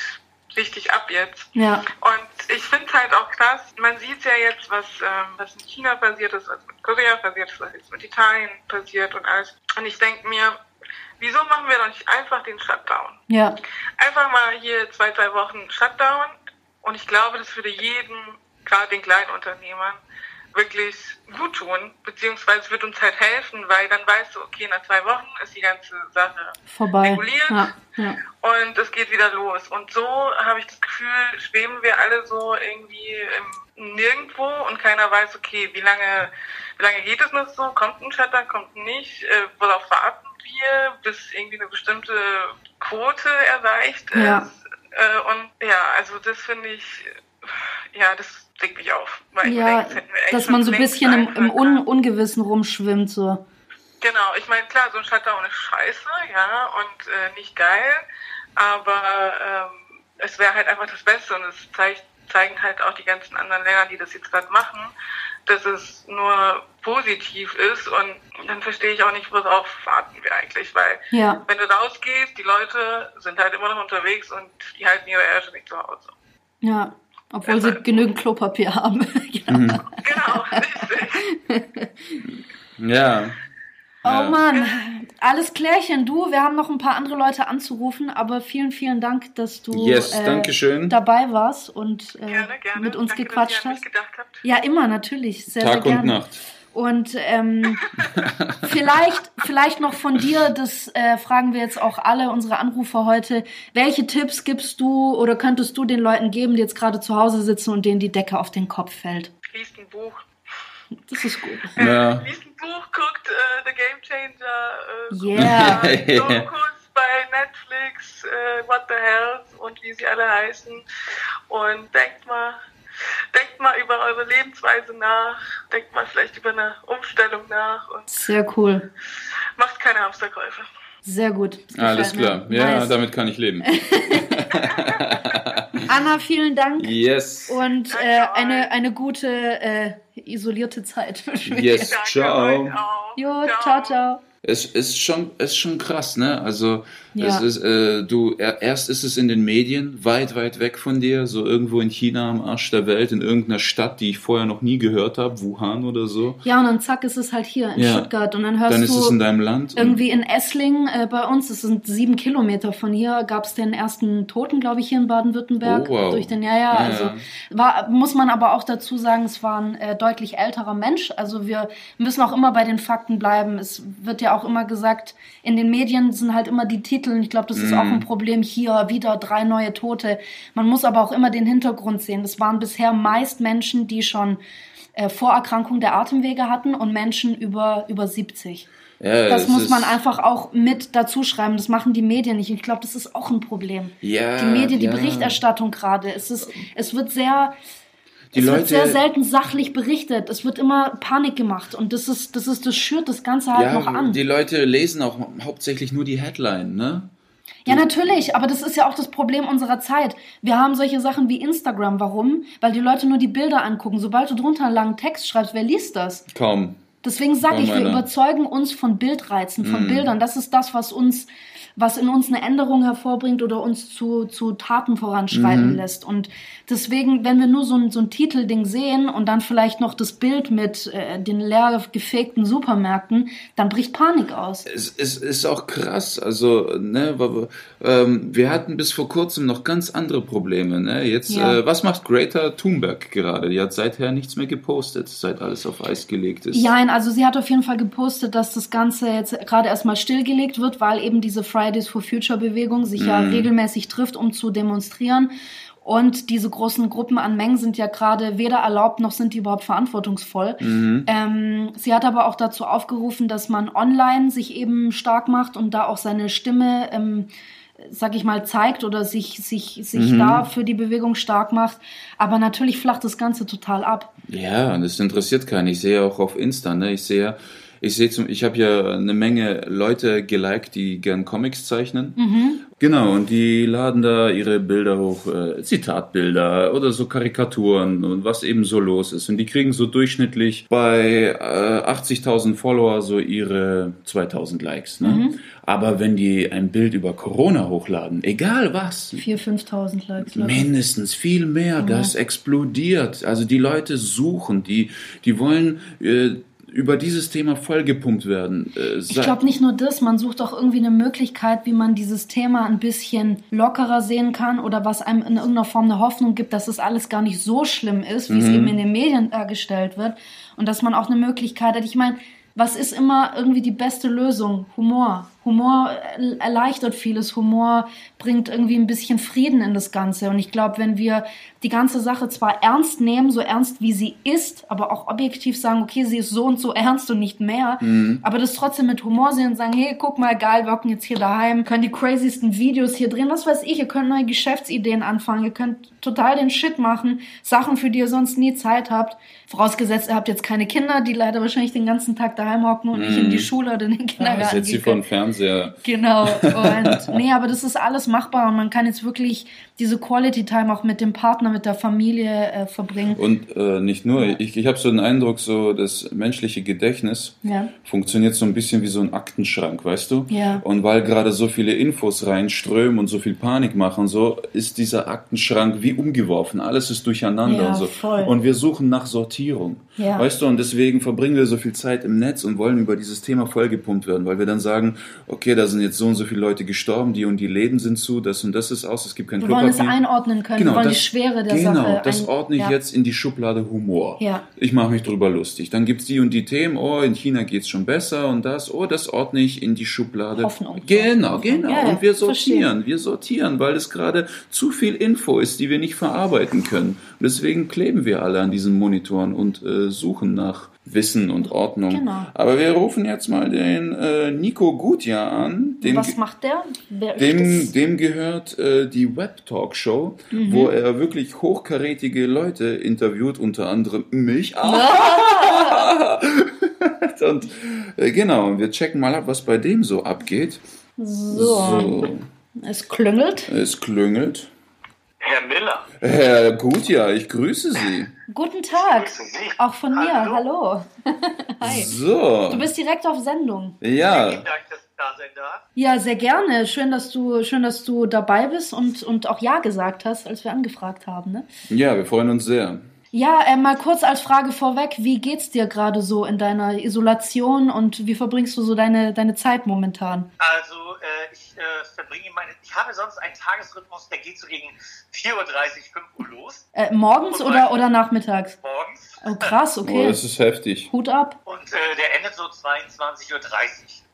richtig ab jetzt. Ja. Und ich finde es halt auch krass, man sieht ja jetzt, was, ähm, was in China passiert ist, was mit Korea passiert ist, was jetzt mit Italien passiert und alles. Und ich denke mir, wieso machen wir doch nicht einfach den Shutdown? Ja. Einfach mal hier zwei, drei Wochen Shutdown. Und ich glaube, das würde jedem, gerade den kleinen Unternehmern, wirklich gut tun, beziehungsweise wird uns halt helfen, weil dann weißt du, okay, nach zwei Wochen ist die ganze Sache Vorbei. reguliert Ja, ja. und es geht wieder los. Und so habe ich das Gefühl, schweben wir alle so irgendwie im Nirgendwo und keiner weiß, okay, wie lange, wie lange geht es noch so? Kommt ein Shutdown, kommt nicht? Äh, worauf warten wir, bis irgendwie eine bestimmte Quote erreicht ist? Ja. Äh, und ja, also das finde ich, ja, das regt mich auf. Ja, denke, dass man so ein bisschen im, im Un. Ungewissen rumschwimmt, so. Genau, ich meine, klar, so ein Shutdown ist scheiße, ja, und äh, nicht geil, aber ähm, es wäre halt einfach das Beste und es zeigt, zeigen halt auch die ganzen anderen Länder, die das jetzt gerade machen, dass es nur positiv ist und dann verstehe ich auch nicht, worauf warten wir eigentlich, weil Ja. wenn du rausgehst, die Leute sind halt immer noch unterwegs und die halten ihre Ärsche nicht zu Hause. Ja. Obwohl sie genügend Klopapier [laughs] haben. ja. Genau, richtig. Ja. Oh Ja. Mann, alles klärchen. Du, wir haben noch ein paar andere Leute anzurufen, aber vielen, vielen Dank, dass du Yes, äh, danke schön. dabei warst und äh, Gerne, gerne. mit uns Danke, gequatscht dass ihr an hast. mich gedacht habt. Ja, immer, natürlich. Sehr, Tag sehr gerne. und Nacht. Und ähm, vielleicht, vielleicht noch von dir, das äh, fragen wir jetzt auch alle unsere Anrufer heute. Welche Tipps gibst du oder könntest du den Leuten geben, die jetzt gerade zu Hause sitzen und denen die Decke auf den Kopf fällt? Liest ein Buch. Das ist gut. Ja. Liest ein Buch, guckt äh, The Game Changer, äh, Yeah. äh, [laughs] Dokus bei Netflix, äh, What the Hell und wie sie alle heißen. Und denkt mal, denkt mal über eure Lebensweise nach, denkt mal vielleicht über eine Umstellung nach und Sehr cool. macht keine Hamsterkäufe. Sehr gut. Das Alles gefällt mir. klar. Ja, Nice. damit kann ich leben. [laughs] Anna, vielen Dank. Yes. Und äh, eine, eine gute äh, isolierte Zeit [laughs] Yes. Ciao. Jo, ciao, ciao. Es ist schon, ist schon krass, ne? Also Ja. es ist, äh, du er, erst ist es in den Medien weit, weit weg von dir, so irgendwo in China am Arsch der Welt, in irgendeiner Stadt, die ich vorher noch nie gehört habe, Wuhan oder so. Ja, und dann zack ist es halt hier in Ja. Stuttgart. Und dann hörst Dann ist du es in deinem Land. irgendwie in Essling äh, bei uns, das sind sieben Kilometer von hier, gab es den ersten Toten, glaube ich, hier in Baden-Württemberg. Oh, wow. Durch den, ja, ja, Ja, also war, muss man aber auch dazu sagen, es war ein äh, deutlich älterer Mensch. Also wir müssen auch immer bei den Fakten bleiben. Es wird ja auch immer gesagt, in den Medien sind halt immer die Titel. und Ich glaube, das ist Mhm. auch ein Problem hier, wieder drei neue Tote. Man muss aber auch immer den Hintergrund sehen. Das waren bisher meist Menschen, die schon äh, Vorerkrankung der Atemwege hatten und Menschen über, über 70. ja, Das muss man einfach auch mit dazu schreiben. Das machen die Medien nicht. Ich glaube, das ist auch ein Problem. Ja, Die Medien, die ja. Berichterstattung gerade. Es ist, es wird sehr, Die es Leute, wird sehr selten sachlich berichtet. Es wird immer Panik gemacht. Und das ist, das ist, das schürt das Ganze halt ja, noch an. die Leute lesen auch hauptsächlich nur die Headline, ne? Ja, natürlich, aber das ist ja auch das Problem unserer Zeit. Wir haben solche Sachen wie Instagram. Warum? Weil die Leute nur die Bilder angucken. Sobald du drunter einen langen Text schreibst, wer liest das? Kaum. Deswegen sage ich, wir einer. überzeugen uns von Bildreizen, von Bildern. Das ist das, was uns, was in uns eine Änderung hervorbringt oder uns zu, zu Taten voranschreiten lässt. Und deswegen, wenn wir nur so ein, so ein Titelding sehen und dann vielleicht noch das Bild mit äh, den leer gefegten Supermärkten, dann bricht Panik aus. Es, es ist auch krass, also, ne, ähm, wir hatten bis vor kurzem noch ganz andere Probleme, ne? Jetzt, Ja. äh, was macht Greta Thunberg gerade? Die hat seither nichts mehr gepostet, seit alles auf Eis gelegt ist. Ja, also sie hat auf jeden Fall gepostet, dass das Ganze jetzt gerade erstmal stillgelegt wird, weil eben diese Fridays for Future Bewegung sich ja regelmäßig trifft, um zu demonstrieren. Und diese großen Gruppen an Mengen sind ja gerade weder erlaubt noch sind die überhaupt verantwortungsvoll. Ähm, sie hat aber auch dazu aufgerufen, dass man online sich eben stark macht und da auch seine Stimme, ähm, sag ich mal, zeigt oder sich, sich, sich da für die Bewegung stark macht. Aber natürlich flacht das Ganze total ab. Ja, und das interessiert keinen. Ich sehe auch auf Insta, ne? Ich sehe Ich sehe zum, ich habe ja eine Menge Leute geliked, die gern Comics zeichnen. Mhm. Genau, und die laden da ihre Bilder hoch, äh, Zitatbilder oder so Karikaturen und was eben so los ist. Und die kriegen so durchschnittlich bei äh, 80.000 Follower so ihre 2.000 Likes. Ne? Mhm. Aber wenn die ein Bild über Corona hochladen, egal was, 4.000, 5.000 Likes. Mindestens viel mehr. Das explodiert. Also die Leute suchen, die, die wollen äh, über dieses Thema vollgepumpt werden. Äh, Ich glaube nicht nur das, man sucht auch irgendwie eine Möglichkeit, wie man dieses Thema ein bisschen lockerer sehen kann oder was einem in irgendeiner Form eine Hoffnung gibt, dass es alles gar nicht so schlimm ist, wie es eben in den Medien dargestellt wird. Und dass man auch eine Möglichkeit hat. Ich meine, was ist immer irgendwie die beste Lösung? Humor. Humor äh, erleichtert vieles. Humor bringt irgendwie ein bisschen Frieden in das Ganze. Und ich glaube, wenn wir die ganze Sache zwar ernst nehmen, so ernst wie sie ist, aber auch objektiv sagen, okay, sie ist so und so ernst und nicht mehr, aber das trotzdem mit Humor sehen und sagen, hey, guck mal, geil, wir hocken jetzt hier daheim, können die crazysten Videos hier drehen, was weiß ich, ihr könnt neue Geschäftsideen anfangen, ihr könnt total den Shit machen, Sachen, für die ihr sonst nie Zeit habt. Vorausgesetzt, ihr habt jetzt keine Kinder, die leider wahrscheinlich den ganzen Tag daheim hocken und nicht in die Schule oder in den ja, Kindergarten sie gehen Fernseher. Genau. [laughs] Und nee, aber das ist alles machbar und man kann jetzt wirklich diese Quality Time auch mit dem Partner, mit der Familie äh, verbringen. Und äh, nicht nur, ich, ich habe so den Eindruck, so das menschliche Gedächtnis Ja. funktioniert so ein bisschen wie so ein Aktenschrank, weißt du? Ja. Und weil gerade so viele Infos reinströmen und so viel Panik machen, so ist dieser Aktenschrank wie umgeworfen. Alles ist durcheinander Ja, und so. voll. Und wir suchen nach Sortierung. Ja. Weißt du, und deswegen verbringen wir so viel Zeit im Netz und wollen über dieses Thema vollgepumpt werden, weil wir dann sagen, okay, da sind jetzt so und so viele Leute gestorben, die und die Läden sind zu, das und das ist aus, es gibt kein Wir wollen es Klopapier. einordnen können, wir wollen die Schwere der genau, Sache das ein- ordne ich ja. jetzt in die Schublade Humor. Ja. Ich mache mich drüber lustig. Dann gibt's die und die Themen, oh, in China geht's schon besser und das, oh, das ordne ich in die Schublade. Hoffnung. Genau, genau. Ja, und wir sortieren, wir sortieren, weil es gerade zu viel Info ist, die wir nicht verarbeiten können. Und deswegen kleben wir alle an diesen Monitoren und äh, suchen nach Wissen und Ordnung. Genau. Aber wir rufen jetzt mal den äh, Nico Gutjahr an. Dem Was macht der? Wer dem, dem gehört äh, die Web Talk Show, Mhm. wo er wirklich hochkarätige Leute interviewt, unter anderem mich. [laughs] [laughs] und äh, genau, wir checken mal ab, was bei dem so abgeht. So. Es klüngelt. es klüngelt. Herr Miller. Herr Gutjahr, ich grüße Sie. Guten Tag. Grüße Sie. Auch von mir. Hallo. Hallo. [laughs] Hi. So. Du bist direkt auf Sendung. ja. Vielen Dank, dass ich da sein darf. Ja, sehr gerne. Schön, dass du, schön, dass du dabei bist und, und auch Ja gesagt hast, als wir angefragt haben. Ne? Ja, wir freuen uns sehr. Ja, äh, mal kurz als Frage vorweg, wie geht's dir gerade so in deiner Isolation und wie verbringst du so deine, deine Zeit momentan? Also, äh, ich äh, verbringe meine. Ich habe sonst einen Tagesrhythmus, der geht so gegen 4.30 Uhr, 5 Uhr los. Äh, morgens oder, oder nachmittags? Morgens. Oh, krass, Oh, okay. das ist heftig. Hut ab. Und äh, der endet so 22.30 Uhr.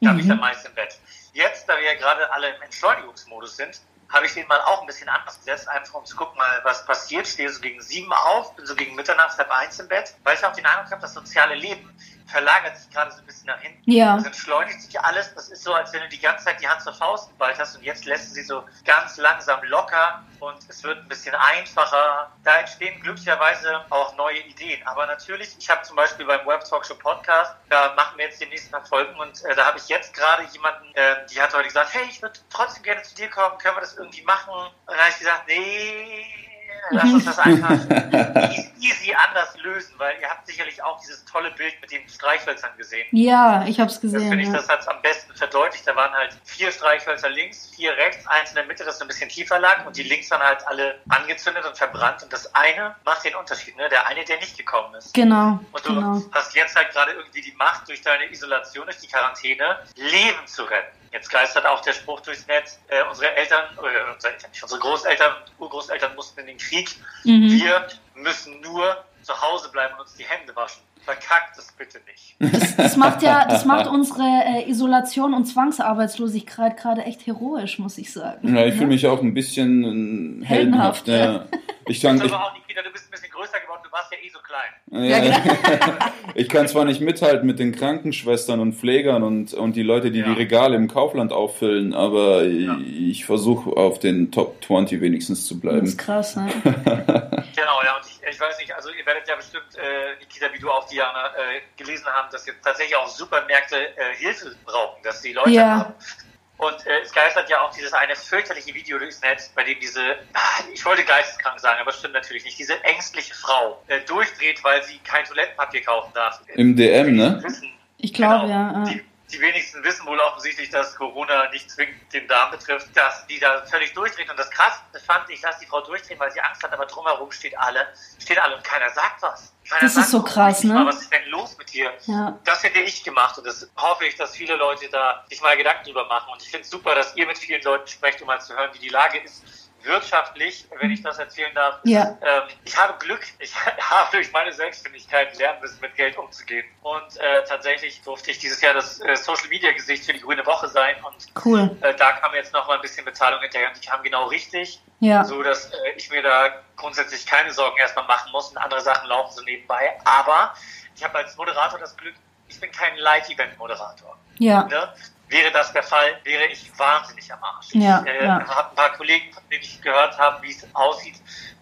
Da bin ich Mhm. dann meist im Bett. Jetzt, da wir ja gerade alle im Entschleunigungsmodus sind, habe ich den mal auch ein bisschen anders gesetzt, einfach um zu gucken, mal, was passiert. Stehe so gegen sieben auf, bin so gegen Mitternacht, halb eins im Bett, weil ich auch den Eindruck habe, das soziale Leben verlagert sich gerade so ein bisschen nach hinten. Ja. Es entschleunigt sich alles. Das ist so, als wenn du die ganze Zeit die Hand zur Faust geballt hast und jetzt lässt du sie so ganz langsam locker und es wird ein bisschen einfacher. Da entstehen glücklicherweise auch neue Ideen. Aber natürlich, ich habe zum Beispiel beim Web Talk Show Podcast, da machen wir jetzt die nächsten paar Folgen und äh, da habe ich jetzt gerade jemanden, äh, die hat heute gesagt, hey, ich würde trotzdem gerne zu dir kommen, können wir das irgendwie machen? Und dann habe ich gesagt, nee, lass uns das einfach [laughs] easy, anders lösen, weil ihr habt sicherlich auch dieses tolle Bild mit den Streichhölzern gesehen. Ja, ich hab's Das gesehen. finde ich, Ja. das hat es am besten verdeutlicht. Da waren halt vier Streichhölzer links, vier rechts, eins in der Mitte, das so ein bisschen tiefer lag und die links waren halt alle angezündet und verbrannt und das eine macht den Unterschied, ne? Der eine, der nicht gekommen ist. Genau, Und du genau. hast jetzt halt gerade irgendwie die Macht, durch deine Isolation, durch die Quarantäne, Leben zu retten. Jetzt geistert auch der Spruch durchs Netz, äh, unsere Eltern, äh, unsere Eltern nicht, unsere Großeltern, Urgroßeltern mussten in den Krieg. Mhm. Wir müssen nur zu Hause bleiben und uns die Hände waschen. Verkackt es bitte nicht. Das macht ja, das macht unsere äh, Isolation und Zwangsarbeitslosigkeit gerade echt heroisch, muss ich sagen. Ja, ich fühle mich auch ein bisschen äh, Heldenhaft, heldenhaft. Ja. Ich bist ich, aber auch nicht wieder, du bist ein bisschen größer geworden, du warst ja eh so klein. Ja, genau. [laughs] ich kann zwar nicht mithalten mit den Krankenschwestern und Pflegern und, und die Leute, die ja. die Regale im Kaufland auffüllen, aber ja. ich versuche auf den Top 20 wenigstens zu bleiben. Das ist krass, ne? [laughs] genau, ja, und ich, ich, weiß nicht, also ihr werdet ja bestimmt, äh, Nikita, wie du auch, Diana, äh, gelesen haben, dass jetzt tatsächlich auch Supermärkte äh, Hilfe brauchen, dass die Leute ja. haben und äh, es geistert ja auch dieses eine fürchterliche Video durchs Netz, bei dem diese, ach, ich wollte geisteskrank sagen, aber stimmt natürlich nicht, diese ängstliche Frau äh, durchdreht, weil sie kein Toilettenpapier kaufen darf. Im DM, ne? Wissen, ich glaube, genau, ja. Die, die wenigsten wissen wohl offensichtlich, dass Corona nicht zwingend den Darm betrifft, dass die da völlig durchdreht. Und das Krasseste fand ich, dass die Frau durchdreht, weil sie Angst hat, aber drumherum steht alle, stehen alle und keiner sagt was. Keiner das sagt, ist so krass, ne? Was ist denn los mit dir? Ja. Das hätte ich gemacht und das hoffe ich, dass viele Leute da sich mal Gedanken drüber machen. Und ich finde es super, dass ihr mit vielen Leuten sprecht, um mal zu hören, wie die Lage ist wirtschaftlich, wenn ich das erzählen darf. Ja. Ähm, ich habe Glück, ich [laughs] habe durch meine Selbstständigkeit lernen müssen, mit Geld umzugehen. Und äh, tatsächlich durfte ich dieses Jahr das äh, Social Media Gesicht für die Grüne Woche sein. Und cool. Äh, da kam jetzt noch mal ein bisschen Bezahlung hinterher und die kam genau richtig. Ja. So dass äh, ich mir da grundsätzlich keine Sorgen erstmal machen muss und andere Sachen laufen so nebenbei. Aber ich habe als Moderator das Glück, ich bin kein Live-Event-Moderator. Ja. Ne? Wäre das der Fall, wäre ich wahnsinnig am Arsch. Ja, ich äh, ja. habe ein paar Kollegen, von denen ich gehört habe, wie es aussieht,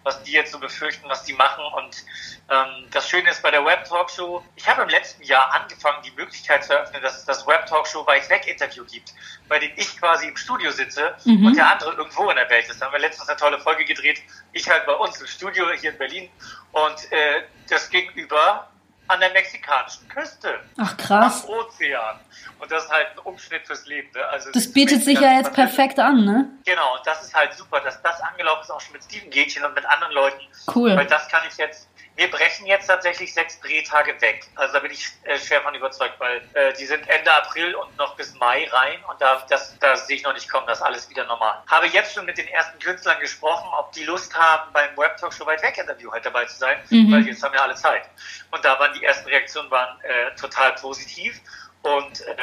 was die jetzt so befürchten, was die machen. Und ähm, das Schöne ist bei der Web Talkshow, ich habe im letzten Jahr angefangen, die Möglichkeit zu eröffnen, dass es das Web Talkshow Weit Weg Interview gibt, bei dem ich quasi im Studio sitze mhm. und der andere irgendwo in der Welt ist. Da haben wir letztens eine tolle Folge gedreht. Ich halt bei uns im Studio hier in Berlin und äh, das gegenüber an der mexikanischen Küste. Ach krass. Am Ozean. Und das ist halt ein Umschnitt fürs Leben. Ne? Also das bietet sich ja jetzt perfekt an, ne? Genau, und das ist halt super, dass das angelaufen ist, auch schon mit Steven Gätchen und mit anderen Leuten. Cool. Weil das kann ich jetzt wir brechen jetzt tatsächlich sechs Drehtage weg. Also da bin ich äh, schwer von überzeugt, weil äh, die sind Ende April und noch bis Mai rein und da, das, da sehe ich noch nicht kommen, das ist alles wieder normal. Habe jetzt schon mit den ersten Künstlern gesprochen, ob die Lust haben, beim Web Talk Show weit weg Interview halt dabei zu sein, mhm. weil jetzt haben wir alle Zeit. Und da waren die ersten Reaktionen waren äh, total positiv und äh,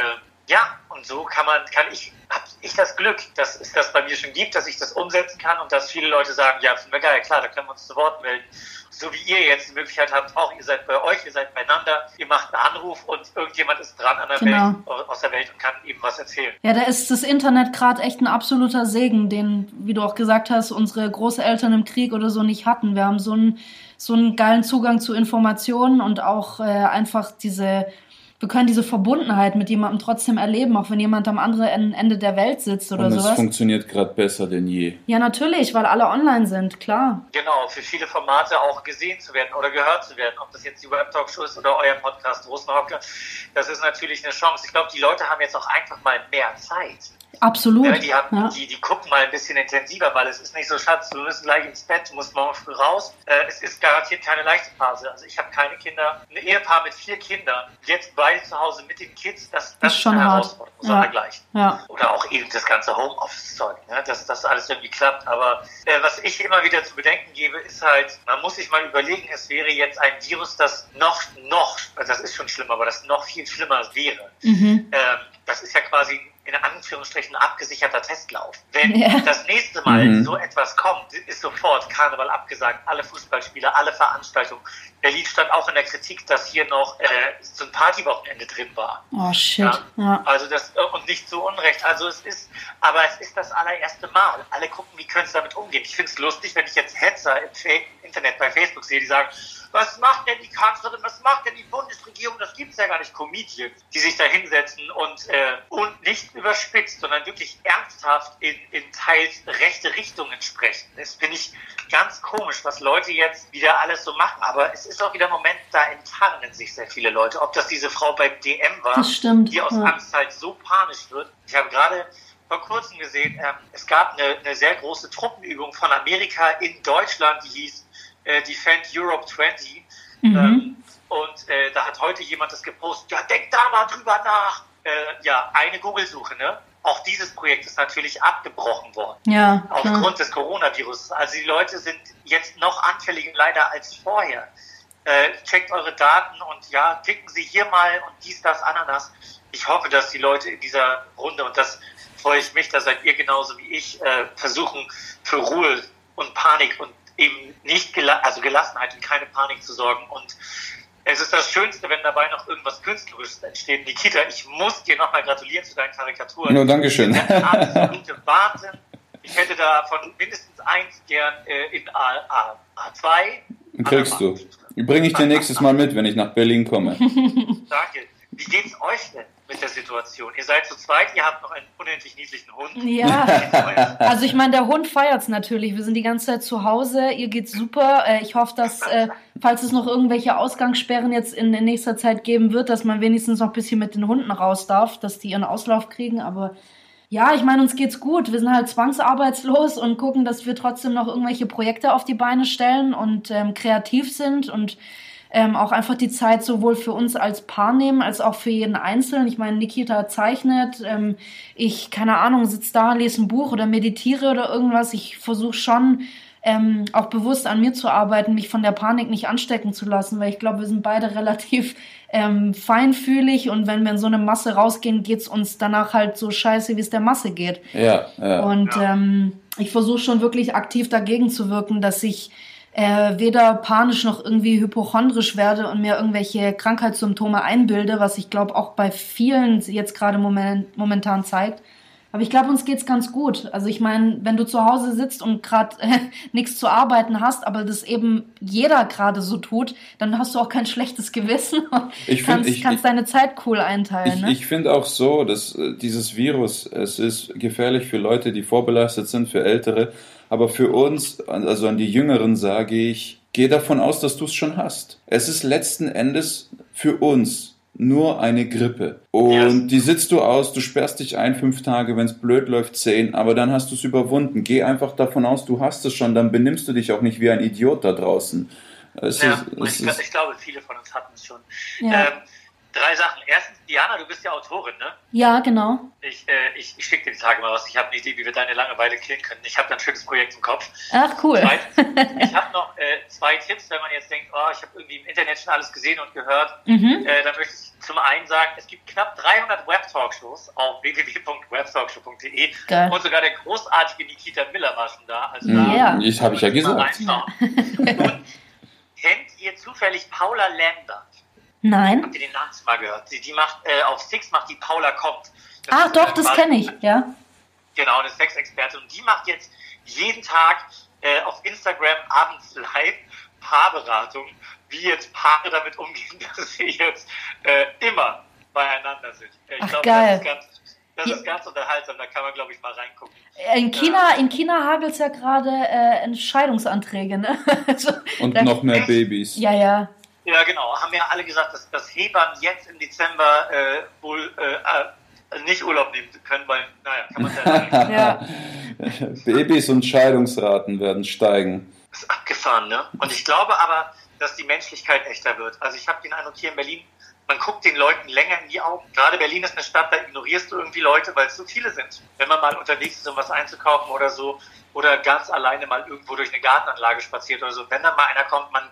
ja, und so kann man, kann ich, habe ich das Glück, dass es das bei mir schon gibt, dass ich das umsetzen kann und dass viele Leute sagen, ja, finden wir geil, klar, da können wir uns zu Wort melden so wie ihr jetzt die Möglichkeit habt, auch ihr seid bei euch, ihr seid beieinander, ihr macht einen Anruf und irgendjemand ist dran an der genau. Welt, aus der Welt und kann eben was erzählen. Ja, da ist das Internet gerade echt ein absoluter Segen, den, wie du auch gesagt hast, unsere Großeltern im Krieg oder so nicht hatten. Wir haben so einen, so einen geilen Zugang zu Informationen und auch äh, einfach diese wir können diese Verbundenheit mit jemandem trotzdem erleben, auch wenn jemand am anderen Ende der Welt sitzt oder Und sowas. es funktioniert gerade besser denn je. Ja, natürlich, weil alle online sind, klar. Genau, für viele Formate auch gesehen zu werden oder gehört zu werden, ob das jetzt die Web-Talkshow ist oder euer Podcast Rosenhocke, das ist natürlich eine Chance. Ich glaube, die Leute haben jetzt auch einfach mal mehr Zeit. Absolut. Ja, die, haben, ja. die, die gucken mal ein bisschen intensiver, weil es ist nicht so, Schatz, du müssen gleich ins Bett, du musst morgen früh raus. Äh, es ist garantiert keine leichte Phase. Also ich habe keine Kinder. Ein Ehepaar mit vier Kindern, jetzt beide zu Hause mit den Kids, das, das ist, schon eine hart. Herausforderung, ja. Ja. Oder auch eben das ganze Homeoffice-Zeug, ne? dass das alles irgendwie klappt. Aber äh, was ich immer wieder zu bedenken gebe, ist halt, man muss sich mal überlegen, es wäre jetzt ein Virus, das noch, noch, das ist schon schlimm, aber das noch viel schlimmer wäre. Mhm. Ähm, das ist ja quasi in Anführungsstrichen abgesicherter Testlauf. Wenn ja. das nächste Mal mhm. so etwas kommt, ist sofort Karneval abgesagt, alle Fußballspiele, alle Veranstaltungen. Berlin stand auch in der Kritik, dass hier noch äh, so ein Partywochenende drin war. Oh shit. Ja? Ja. Also das äh, und nicht zu Unrecht. Also es ist, aber es ist das allererste Mal. Alle gucken, wie können sie damit umgehen. Ich finde es lustig, wenn ich jetzt Hetzer im Internet bei Facebook sehe, die sagen, was macht denn die Kanzlerin, was macht denn die Bundesregierung? Das gibt es ja gar nicht. Comedians, die sich da hinsetzen und, äh, und nicht überspitzt, sondern wirklich ernsthaft in, in teils rechte Richtungen sprechen. Das finde ich ganz komisch, was Leute jetzt wieder alles so machen. Aber es ist auch wieder ein Moment, da enttarnen sich sehr viele Leute. Ob das diese Frau beim DM war, die aus ja. Angst halt so panisch wird. Ich habe gerade vor kurzem gesehen, ähm, es gab eine, eine sehr große Truppenübung von Amerika in Deutschland, die hieß äh, Defend Europe 20. Mhm. Ähm, und äh, da hat heute jemand das gepostet, ja, denk da mal drüber nach. Äh, ja, eine Google-Suche, ne? Auch dieses Projekt ist natürlich abgebrochen worden. Ja. Aufgrund des Coronavirus. Also die Leute sind jetzt noch anfälliger leider als vorher. Äh, checkt eure Daten und ja, klicken Sie hier mal und dies, das, Ananas. Ich hoffe, dass die Leute in dieser Runde, und das freue ich mich, da seid ihr genauso wie ich, äh, versuchen, für Ruhe und Panik und eben nicht gela also Gelassenheit und keine Panik zu sorgen. Und es ist das Schönste, wenn dabei noch irgendwas Künstlerisches entsteht. Nikita, ich muss dir nochmal gratulieren zu deinen Karikaturen. No, Dankeschön. Absolute Wahnsinn. Ich hätte davon mindestens eins gern äh, in A, A, A2. Kriegst du. Bringe ich dir nächstes Mal mit, wenn ich nach Berlin komme. [laughs] Danke. Wie geht's euch denn mit der Situation? Ihr seid zu zweit, ihr habt noch einen unendlich niedlichen Hund. Ja, also ich meine, der Hund feiert's natürlich. Wir sind die ganze Zeit zu Hause. Ihr geht's super. Äh, ich hoffe, dass, äh, falls es noch irgendwelche Ausgangssperren jetzt in nächster Zeit geben wird, dass man wenigstens noch ein bisschen mit den Hunden raus darf, dass die ihren Auslauf kriegen. Aber ja, ich meine, uns geht's gut. Wir sind halt zwangsarbeitslos und gucken, dass wir trotzdem noch irgendwelche Projekte auf die Beine stellen und ähm, kreativ sind und ähm, auch einfach die Zeit sowohl für uns als Paar nehmen, als auch für jeden Einzelnen. Ich meine, Nikita zeichnet, ähm, ich, keine Ahnung, sitze da, lese ein Buch oder meditiere oder irgendwas. Ich versuche schon ähm, auch bewusst an mir zu arbeiten, mich von der Panik nicht anstecken zu lassen, weil ich glaube, wir sind beide [laughs] relativ ähm, feinfühlig und wenn wir in so eine Masse rausgehen, geht's uns danach halt so scheiße, wie es der Masse geht. Ja, ja. Und ähm, ich versuche schon wirklich aktiv dagegen zu wirken, dass ich äh, weder panisch noch irgendwie hypochondrisch werde und mir irgendwelche Krankheitssymptome einbilde, was ich glaube auch bei vielen jetzt gerade moment, momentan zeigt. Aber ich glaube, uns geht's ganz gut. Also ich meine, wenn du zu Hause sitzt und gerade äh, [laughs] nichts zu arbeiten hast, aber das eben jeder gerade so tut, dann hast du auch kein schlechtes Gewissen [laughs] und Ich kannst, find, ich, kannst deine Zeit cool einteilen. Ich, ne? ich finde auch so, dass äh, dieses Virus, es ist gefährlich für Leute, die vorbelastet sind, für Ältere. Aber für uns, also an die Jüngeren sage ich, geh davon aus, dass du es schon hast. Es ist letzten Endes für uns nur eine Grippe. Und Ja. die sitzt du aus, du sperrst dich ein fünf Tage, wenn es blöd läuft zehn, aber dann hast du es überwunden. Geh einfach davon aus, du hast es schon, dann benimmst du dich auch nicht wie ein Idiot da draußen. Es Ja, ist, ich, ist, ich glaube, viele von uns hatten es schon. Ja. Ähm, drei Sachen. Erstens, Diana, du bist ja Autorin, ne? ja, genau. Ich, äh, ich, ich schicke dir die Tage mal was. Ich habe eine Idee, wie wir deine Langeweile killen können. Ich habe da ein schönes Projekt im Kopf. Ach, cool. Zweitens, [laughs] ich habe noch äh, zwei Tipps, wenn man jetzt denkt, oh, ich habe irgendwie im Internet schon alles gesehen und gehört. Mhm. Äh, dann möchte ich zum einen sagen, es gibt knapp 300 Web-Talkshows auf www.webtalkshow.de Geil. und sogar der großartige Nikita Miller war schon da. Also Mhm, da Ja. ich habe ich ja gesagt. [laughs] Und kennt ihr zufällig Paula Lambert? Nein. Habt ihr den Namen mal gehört? Die, die macht äh, auf Six macht die Paula kommt. Das Ach ist, doch, äh, das kenne ich, ja. Genau, eine Sexexpertin. Und die macht jetzt jeden Tag äh, auf Instagram abends live Paarberatung, wie jetzt Paare damit umgehen, [laughs] dass sie jetzt äh, immer beieinander sind. Äh, Ich Ach, glaube, geil. das, ist ganz, das Ja. ist ganz unterhaltsam. Da kann man, glaube ich, mal reingucken. In China, in China hagelt's ja gerade äh, Entscheidungsanträge, ne? [laughs] also, Und noch mehr [laughs] Babys. Ja, ja. Ja, genau. Haben ja alle gesagt, dass, dass Hebammen jetzt im Dezember äh, wohl äh, äh, nicht Urlaub nehmen können, weil, naja, kann man ja sagen. [laughs] Ja. Babys und Scheidungsraten werden steigen. ist abgefahren, ne? Und ich glaube aber, dass die Menschlichkeit echter wird. Also ich habe den Eindruck hier in Berlin, man guckt den Leuten länger in die Augen. Gerade Berlin ist eine Stadt, da ignorierst du irgendwie Leute, weil es so viele sind. Wenn man mal unterwegs ist, um was einzukaufen oder so, oder ganz alleine mal irgendwo durch eine Gartenanlage spaziert oder so, wenn dann mal einer kommt, man,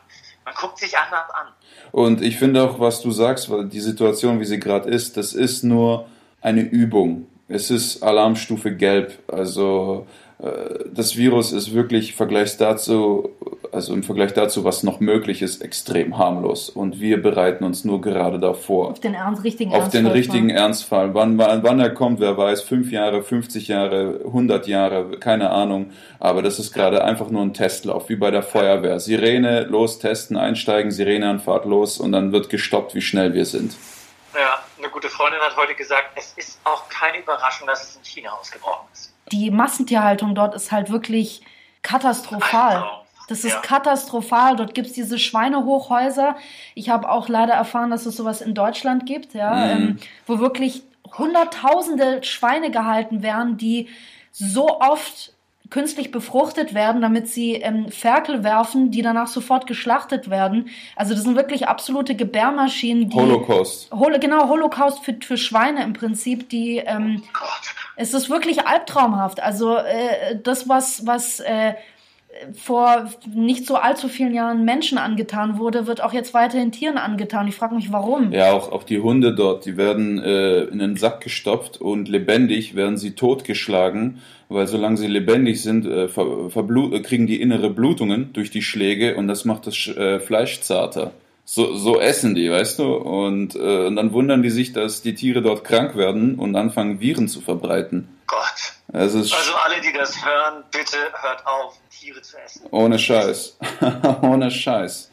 man guckt sich anders an. Und ich finde auch, was du sagst, weil die Situation, wie sie gerade ist, das ist nur eine Übung. Es ist Alarmstufe gelb. Also das Virus ist wirklich im Vergleich dazu, also im Vergleich dazu, was noch möglich ist, extrem harmlos. Und wir bereiten uns nur gerade davor. Auf den ernst, richtigen Auf den Ernstfall richtigen fahren. Ernstfall. Wann, wann, wann er kommt, wer weiß, fünf Jahre, 50 Jahre, 100 Jahre, keine Ahnung. Aber das ist gerade einfach nur ein Testlauf, wie bei der Feuerwehr. Sirene, los, testen, einsteigen, Sirene an Fahrt los und dann wird gestoppt, wie schnell wir sind. Ja, eine gute Freundin hat heute gesagt, es ist auch keine Überraschung, dass es in China ausgebrochen ist. Die Massentierhaltung dort ist halt wirklich katastrophal. Das ist Ja. katastrophal. Dort gibt's diese Schweinehochhäuser. Ich habe auch leider erfahren, dass es sowas in Deutschland gibt, ja, Mhm. ähm, wo wirklich hunderttausende Schweine gehalten werden, die so oft künstlich befruchtet werden, damit sie ähm, Ferkel werfen, die danach sofort geschlachtet werden. Also das sind wirklich absolute Gebärmaschinen, die Holocaust. Holo, genau, Holocaust für, für Schweine im Prinzip, die ähm, Gott. Es ist wirklich albtraumhaft. Also äh, das, was, was äh, vor nicht so allzu vielen Jahren Menschen angetan wurde, wird auch jetzt weiterhin Tieren angetan. Ich frage mich, warum. Ja, auch, auch die Hunde dort, die werden äh, in einen Sack gestopft und lebendig werden sie totgeschlagen, weil solange sie lebendig sind, äh, äh, kriegen die innere Blutungen durch die Schläge und das macht das äh, Fleisch zarter. So, so essen die, weißt du? Und, äh, und dann wundern die sich, dass die Tiere dort krank werden und anfangen, Viren zu verbreiten. Gott. also alle, die das hören, bitte hört auf, Tiere zu essen. Ohne Scheiß. [laughs] Ohne Scheiß.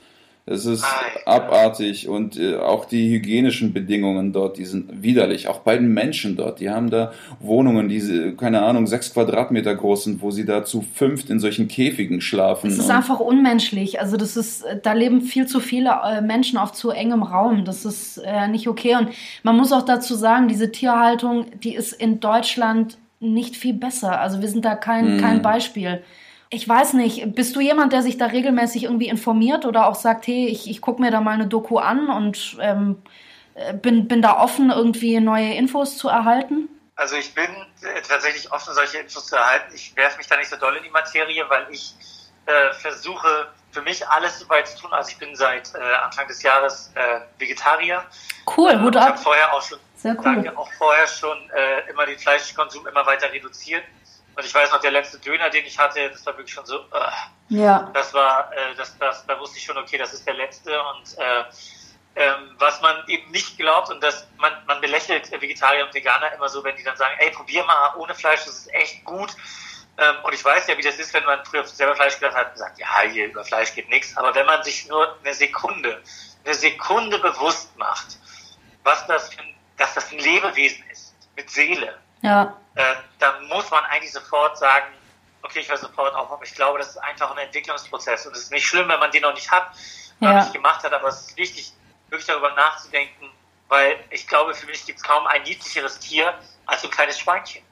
Es ist Alter. abartig und äh, auch die hygienischen Bedingungen dort, die sind widerlich. Auch bei den Menschen dort, die haben da Wohnungen, die, keine Ahnung, sechs Quadratmeter groß sind, wo sie da zu fünft in solchen Käfigen schlafen. Das ist einfach unmenschlich. Also das ist, da leben viel zu viele äh, Menschen auf zu engem Raum. Das ist äh, nicht okay. Und man muss auch dazu sagen, diese Tierhaltung, die ist in Deutschland nicht viel besser. Also wir sind da kein, mm. kein Beispiel. Ich weiß nicht, bist du jemand, der sich da regelmäßig irgendwie informiert oder auch sagt, hey, ich, ich gucke mir da mal eine Doku an und ähm, äh, bin, bin da offen, irgendwie neue Infos zu erhalten? Also ich bin äh, tatsächlich offen, solche Infos zu erhalten. Ich werfe mich da nicht so doll in die Materie, weil ich äh, versuche für mich alles so weit zu tun. Also ich bin seit äh, Anfang des Jahres äh, Vegetarier. Cool, Hut ab. Ich habe vorher auch schon, cool. danke, auch vorher schon äh, immer den Fleischkonsum immer weiter reduziert. Und ich weiß noch, der letzte Döner, den ich hatte, das war wirklich schon so, äh, ja. das war, äh, das, das, da wusste ich schon, okay, das ist der letzte. Und äh, ähm, was man eben nicht glaubt, und das, man, man belächelt Vegetarier und Veganer immer so, wenn die dann sagen, ey, probier mal ohne Fleisch, das ist echt gut. Ähm, und ich weiß ja, wie das ist, wenn man früher selber Fleisch gegessen hat und sagt, ja, hier über Fleisch geht nichts. Aber wenn man sich nur eine Sekunde, eine Sekunde bewusst macht, was das für, dass das ein Lebewesen ist, mit Seele, ja. Äh, dann muss man eigentlich sofort sagen, okay, ich höre sofort auf, aber ich glaube, das ist einfach ein Entwicklungsprozess und es ist nicht schlimm, wenn man den noch nicht hat, noch ja. nicht gemacht hat, aber es ist wichtig, wirklich darüber nachzudenken, weil ich glaube, für mich gibt es kaum ein niedlicheres Tier als so ein kleines Schweinchen.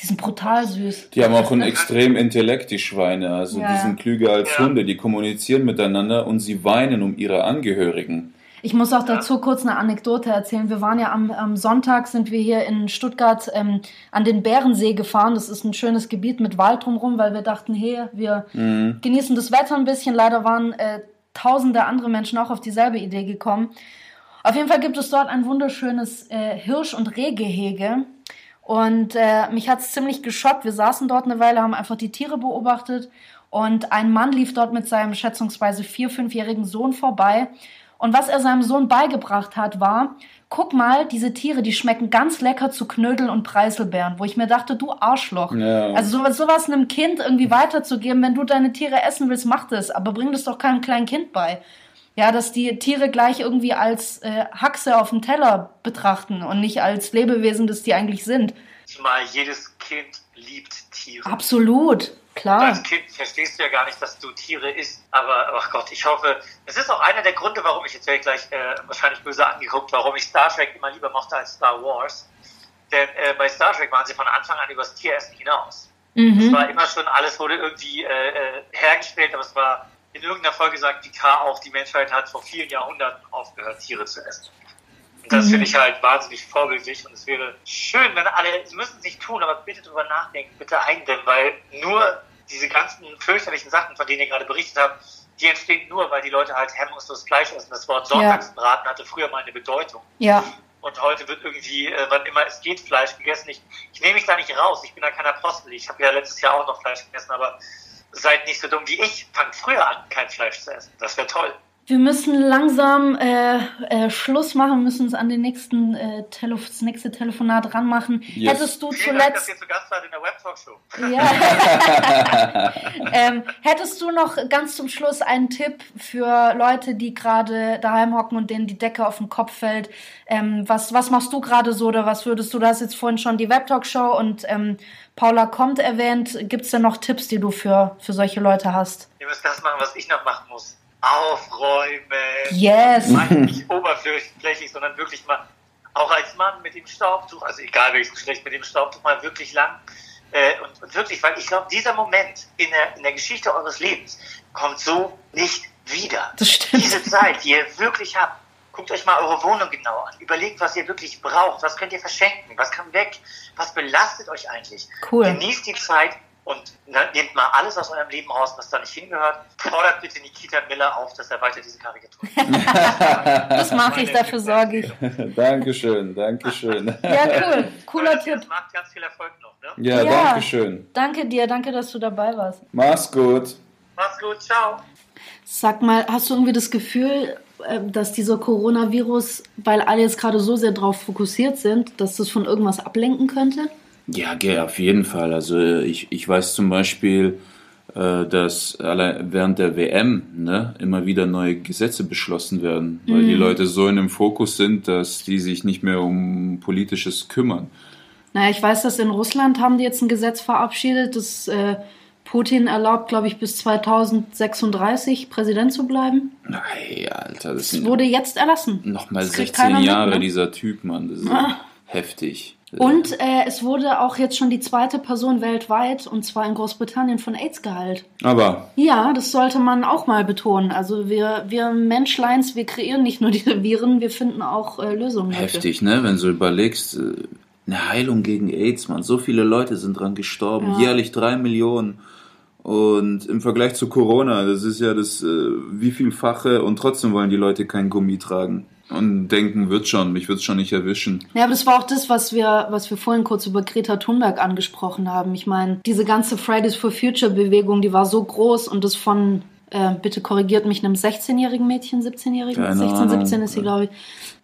Die sind brutal süß. Die haben auch einen extrem Intellekt, die Schweine. Also ja. die sind klüger als ja. Hunde, die kommunizieren miteinander und sie weinen um ihre Angehörigen. Ich muss auch dazu kurz eine Anekdote erzählen. Wir waren ja am, am Sonntag, sind wir hier in Stuttgart ähm, an den Bärensee gefahren. Das ist ein schönes Gebiet mit Wald drumherum, weil wir dachten, hey, wir mhm. genießen das Wetter ein bisschen. Leider waren äh, tausende andere Menschen auch auf dieselbe Idee gekommen. Auf jeden Fall gibt es dort ein wunderschönes äh, Hirsch- und Rehgehege. Und äh, mich hat es ziemlich geschockt. Wir saßen dort eine Weile, haben einfach die Tiere beobachtet. Und ein Mann lief dort mit seinem schätzungsweise vier-, fünfjährigen Sohn vorbei und was er seinem Sohn beigebracht hat, war, guck mal, diese Tiere, die schmecken ganz lecker zu Knödel und Preiselbeeren, wo ich mir dachte, du Arschloch. Ja. Also sowas, sowas einem Kind irgendwie weiterzugeben, wenn du deine Tiere essen willst, mach das, aber bring das doch keinem kleinen Kind bei. Ja, dass die Tiere gleich irgendwie als äh, Haxe auf dem Teller betrachten und nicht als Lebewesen, das die eigentlich sind. Zumal jedes Kind liebt Tiere. Absolut. Klar. als Kind verstehst du ja gar nicht, dass du Tiere isst. Aber, ach Gott, ich hoffe, es ist auch einer der Gründe, warum ich jetzt werde gleich äh, wahrscheinlich böse angeguckt, warum ich Star Trek immer lieber mochte als Star Wars. Denn äh, bei Star Trek waren sie von Anfang an übers Tieressen hinaus. Mhm. Es war immer schon, alles wurde irgendwie äh, äh, hergestellt, aber es war in irgendeiner Folge sagt Picard auch, die Menschheit hat vor vielen Jahrhunderten aufgehört, Tiere zu essen. Und das mhm. finde ich halt wahnsinnig vorbildlich und es wäre schön, wenn alle, sie müssen es nicht tun, aber bitte drüber nachdenken, bitte eindämmen, weil nur diese ganzen fürchterlichen Sachen, von denen ihr gerade berichtet habt, die entstehen nur, weil die Leute halt hemmungslos Fleisch essen. Das Wort Sonntagsbraten ja. hatte früher mal eine Bedeutung. Ja. Und heute wird irgendwie, äh, wann immer es geht, Fleisch gegessen. Ich, ich nehme mich da nicht raus. Ich bin da kein Apostel. Ich habe ja letztes Jahr auch noch Fleisch gegessen, aber seid nicht so dumm wie ich. Fangt früher an, kein Fleisch zu essen. Das wäre toll. Wir müssen langsam äh, äh, Schluss machen, müssen uns an den nächsten äh, Tele das nächste Telefonat ranmachen. Yes. Hättest du zuletzt. Dank, dass ihr zu Gast wart in der Web-Talkshow. Ja. [laughs] ähm, hättest du noch ganz zum Schluss einen Tipp für Leute, die gerade daheim hocken und denen die Decke auf den Kopf fällt? Ähm, was, was machst du gerade so oder was würdest du? Du hast jetzt vorhin schon die Web-Talkshow und ähm, Paula kommt erwähnt. Gibt es denn noch Tipps, die du für, für solche Leute hast? Ihr müsst das machen, was ich noch machen muss aufräumen. Yes. Nicht oberflächlich, sondern wirklich mal, auch als Mann mit dem Staubtuch, also egal welches Geschlecht, mit dem Staubtuch mal wirklich lang. Äh, und, und, wirklich, weil ich glaube, dieser Moment in der, in der Geschichte eures Lebens kommt so nicht wieder. Das stimmt. Diese Zeit, die ihr wirklich habt, guckt euch mal eure Wohnung genau an. Überlegt, was ihr wirklich braucht. Was könnt ihr verschenken? Was kann weg? Was belastet euch eigentlich? Cool. Genießt die Zeit und ne, nehmt mal alles aus eurem Leben raus, was da nicht hingehört. Fordert bitte Nikita Miller auf, dass er weiter diese Karikatur [laughs] Das mache ich, dafür sorge ich. [laughs] Dankeschön, Dankeschön. Ja, cool. Cooler Tipp. Das macht ganz viel Erfolg noch. Ne? Ja, Ja. Dankeschön. Danke dir, danke, dass du dabei warst. Mach's gut. Macht's gut, ciao. Sag mal, hast du irgendwie das Gefühl, äh, dass dieser Coronavirus, weil alle jetzt gerade so sehr drauf fokussiert sind, dass das von irgendwas ablenken könnte? Ja, gell, auf jeden Fall. Also ich, ich weiß zum Beispiel, äh, dass während der WM ne, immer wieder neue Gesetze beschlossen werden, weil die Leute so in dem Fokus sind, dass die sich nicht mehr um Politisches kümmern. Naja, ich weiß, dass in Russland haben die jetzt ein Gesetz verabschiedet, das äh, Putin erlaubt, glaube ich, bis 2036 Präsident zu bleiben. Nein, Alter, das Das wurde jetzt erlassen. nochmal das kriegt 16 keiner mit, Jahre, ne? dieser Typ, Mann. Das ist Ah. heftig. Und äh, es wurde auch jetzt schon die zweite Person weltweit, und zwar in Großbritannien, von AIDS geheilt. Aber Ja, das sollte man auch mal betonen. Also wir, wir Menschleins, wir kreieren nicht nur diese Viren, wir finden auch äh, Lösungen. dafür. heftig, ne? Wenn du überlegst, äh, eine Heilung gegen AIDS, man. So viele Leute sind dran gestorben, Ja. jährlich drei Millionen. Und im Vergleich zu Corona, das ist ja das äh, wie vielfache und trotzdem wollen die Leute kein Gummi tragen und denken, wird schon, mich wird's schon nicht erwischen. Ja, aber das war auch das, was wir, was wir vorhin kurz über Greta Thunberg angesprochen haben. Ich meine, diese ganze Fridays for Future Bewegung, die war so groß und das von, äh, bitte korrigiert mich, einem 16-jährigen Mädchen, 17-jährigen, Keine 16, Ahnung. 17 ist sie, glaube ich,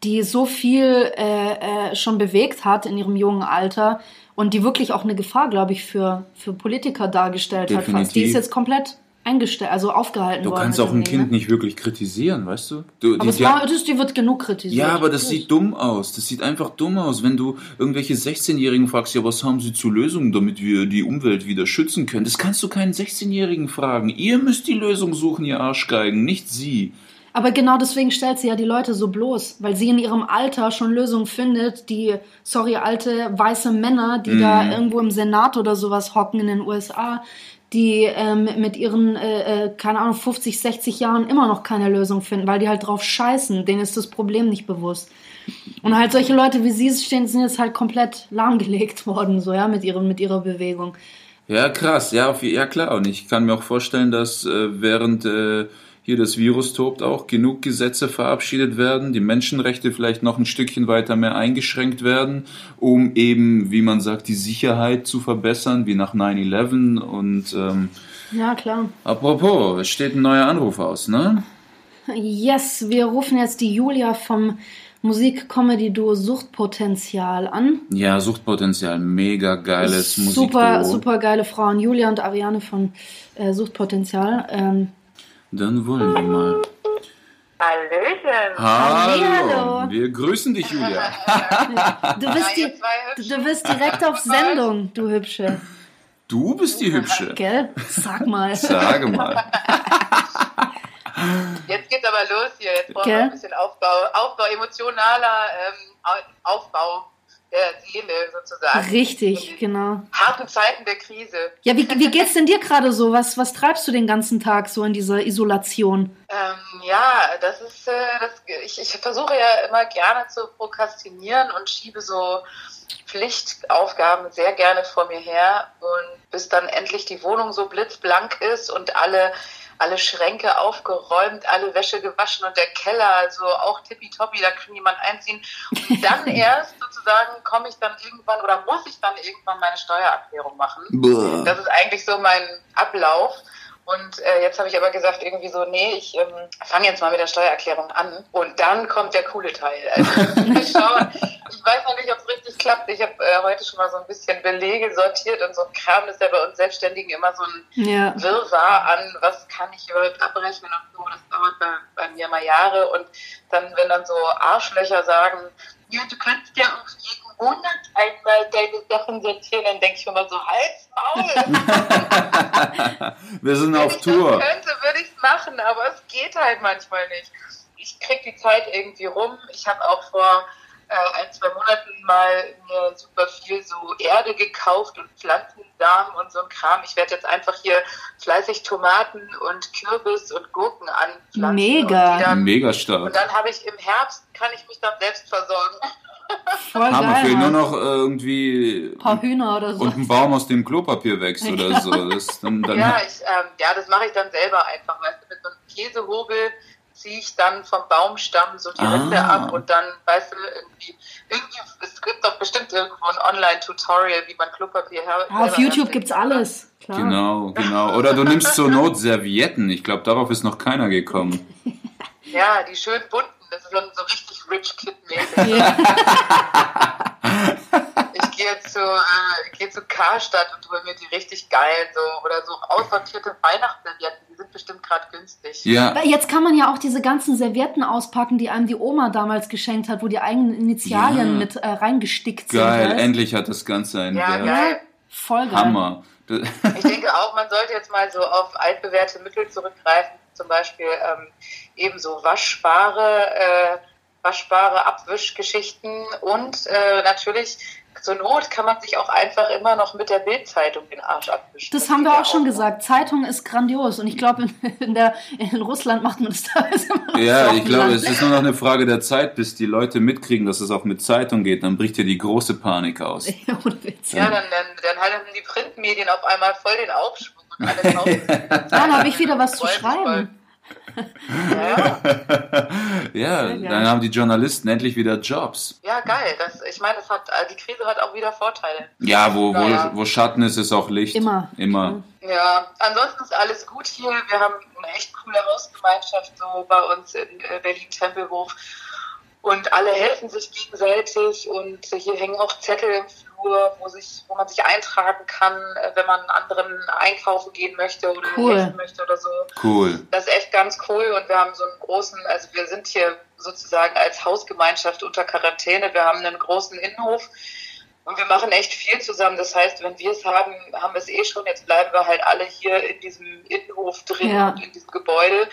die so viel äh, äh, schon bewegt hat in ihrem jungen Alter und die wirklich auch eine Gefahr, glaube ich, für, für Politiker dargestellt hat. Fast. Die Definitiv. ist jetzt komplett eingestellt, also aufgehalten Du worden. kannst mit auch ein Kind ne? nicht wirklich kritisieren, weißt du? du Aber es die- war, das, die wird genug kritisiert. Ja, aber das sieht dumm aus. Das sieht einfach dumm aus, wenn du irgendwelche 16-Jährigen fragst, ja, was haben sie zu Lösungen, damit wir die Umwelt wieder schützen können? Das kannst du keinen 16-Jährigen fragen. Ihr müsst die Lösung suchen, ihr Arschgeigen, nicht sie. Aber genau deswegen stellt sie ja die Leute so bloß, weil sie in ihrem Alter schon Lösungen findet, die, sorry, alte weiße Männer, die da irgendwo im Senat oder sowas hocken in den USA, die ähm, mit ihren, äh, äh, keine Ahnung, 50, 60 Jahren immer noch keine Lösung finden, weil die halt drauf scheißen. Denen ist das Problem nicht bewusst. Und halt solche Leute wie sie stehen, sind jetzt halt komplett lahmgelegt [laughs] worden, so, ja, mit, ihrem, mit ihrer Bewegung. Ja, krass, ja, auf, ja klar. Und ich kann mir auch vorstellen, dass äh, während äh, hier das Virus tobt, auch genug Gesetze verabschiedet werden, die Menschenrechte vielleicht noch ein Stückchen weiter mehr eingeschränkt werden, um eben, wie man sagt, die Sicherheit zu verbessern, wie nach 9-11. Und ähm, Ja, klar. apropos, es steht ein neuer Anruf aus, ne? Yes, wir rufen jetzt die Julia vom Musik-Comedy-Duo Suchtpotenzial an. Ja, Suchtpotenzial, mega geiles super, Musikduo. super geile Frauen. Julia und Ariane von äh, Suchtpotenzial. Ähm, Dann wollen wir mal. Hallöchen. Hallihallo. Wir grüßen dich, Julia. [laughs] du, bist die, du bist direkt auf Sendung, du Hübsche. Du bist die Hübsche. Gell? Sag mal. Sage mal. Jetzt geht's aber los hier. Jetzt brauchen wir ein bisschen Aufbau, Aufbau emotionaler ähm, Au- Aufbau der Seele sozusagen. Richtig, genau. Harten Zeiten der Krise. Ja, wie, wie geht's denn dir gerade so? Was, was treibst du den ganzen Tag so in dieser Isolation? Ähm, ja, das ist, äh, das, ich, ich versuche ja immer gerne zu prokrastinieren und schiebe so Pflichtaufgaben sehr gerne vor mir her und bis dann endlich die Wohnung so blitzblank ist und alle alle Schränke aufgeräumt, alle Wäsche gewaschen und der Keller, also auch tippitoppi, da kann jemand einziehen. Und dann [laughs] erst sozusagen komme ich dann irgendwann oder muss ich dann irgendwann meine Steuererklärung machen. Buh. Das ist eigentlich so mein Ablauf. Und äh, jetzt habe ich aber gesagt, irgendwie so, nee, ich ähm, fange jetzt mal mit der Steuererklärung an. Und dann kommt der coole Teil. Also [laughs] wir schauen. Ich weiß noch nicht, ob es richtig klappt. Ich habe äh, heute schon mal so ein bisschen Belege sortiert und so ein Kram ist ja bei uns Selbstständigen immer so ein Ja. Wirrwarr an, was kann ich überhaupt abrechnen und so. Das dauert bei, bei mir mal Jahre. Und dann, wenn dann so Arschlöcher sagen, ja, du kannst ja auch jeden Monat einmal deine Sachen sortieren, dann denke ich mir mal so, Hals, Maul. [laughs] [laughs] Wir sind Wenn auf ich Tour. das könnte, würde ich es machen, aber es geht halt manchmal nicht. Ich kriege die Zeit irgendwie rum. Ich habe auch vor äh, ein, zwei Monaten mal mir super viel so Erde gekauft und Pflanzensamen und so ein Kram. Ich werde jetzt einfach hier fleißig Tomaten und Kürbis und Gurken anpflanzen. Mega. Und, dann, Mega und stark. dann habe ich im Herbst, kann ich mich dann selbst versorgen. Voll Hammer, geil. fehlt nur Mann. noch äh, irgendwie Ein paar Hühner oder so. und ein Baum aus dem Klopapier wächst oder so. Das, dann, dann, Ja, ich, ähm, ja, das mache ich dann selber einfach. Weißt du, mit so einem Käsehobel ziehe ich dann vom Baumstamm so die Ah. Rinde ab und dann, weißt du, irgendwie, irgendwie, es gibt doch bestimmt irgendwo ein Online-Tutorial, wie man Klopapier her Ja, auf YouTube herstellt. gibt's alles. Klar. Genau, genau. Oder du nimmst zur Not Servietten. Ich glaube, darauf ist noch keiner gekommen. Ja, die schön bunten, das ist dann so richtig Rich Kid-mäßig. Ja. [laughs] Ich gehe zu, äh, gehe zu Karstadt und hole mir die richtig geil so oder so aussortierte Weihnachtsservietten, die sind bestimmt gerade günstig. Ja, Jetzt kann man ja auch diese ganzen Servietten auspacken, die einem die Oma damals geschenkt hat, wo die eigenen Initialien Ja. mit äh, reingestickt sind. geil. Endlich hat das Ganze einen Ja, Wert. geil. Voll geil. Hammer. Ich denke auch, man sollte jetzt mal so auf altbewährte Mittel zurückgreifen, zum Beispiel ähm, eben so waschbare, äh, waschbare Abwischgeschichten und äh, natürlich zur Not kann man sich auch einfach immer noch mit der Bildzeitung den Arsch abwischen. Das haben wir auch schon noch. gesagt. Zeitung ist grandios und ich glaube, in, in, der- in Russland macht man das [laughs] teilweise immer noch Ja, ich glaube, es ist nur noch eine Frage der Zeit, bis die Leute mitkriegen, dass es auch mit Zeitung geht. Dann bricht hier die große Panik aus. [laughs] Ja, dann, dann, dann halten die Printmedien auf einmal voll den Aufschwung und [laughs] alle. Dann habe ich wieder was zu schreiben. [laughs] ja, Ja, dann haben die Journalisten endlich wieder Jobs. ja, geil. Das, ich meine, das hat, äh, die Krise hat auch wieder Vorteile. Ja, wo, wo, wo Schatten ist, ist auch Licht. Immer. Immer. Ja, ansonsten ist alles gut hier. Wir haben eine echt coole Hausgemeinschaft so bei uns in äh, Berlin-Tempelhof. Und alle helfen sich gegenseitig und hier hängen auch Zettel im Flur, wo, sich, wo man sich eintragen kann, äh, wenn man anderen einkaufen gehen möchte oder Cool. helfen möchte oder so. Cool. Das ist echt ganz cool und wir haben so einen großen, also wir sind hier sozusagen als Hausgemeinschaft unter Quarantäne. Wir haben einen großen Innenhof und wir machen echt viel zusammen. Das heißt, wenn wir es haben, haben wir es eh schon. Jetzt bleiben wir halt alle hier in diesem Innenhof drin Ja. in diesem Gebäude.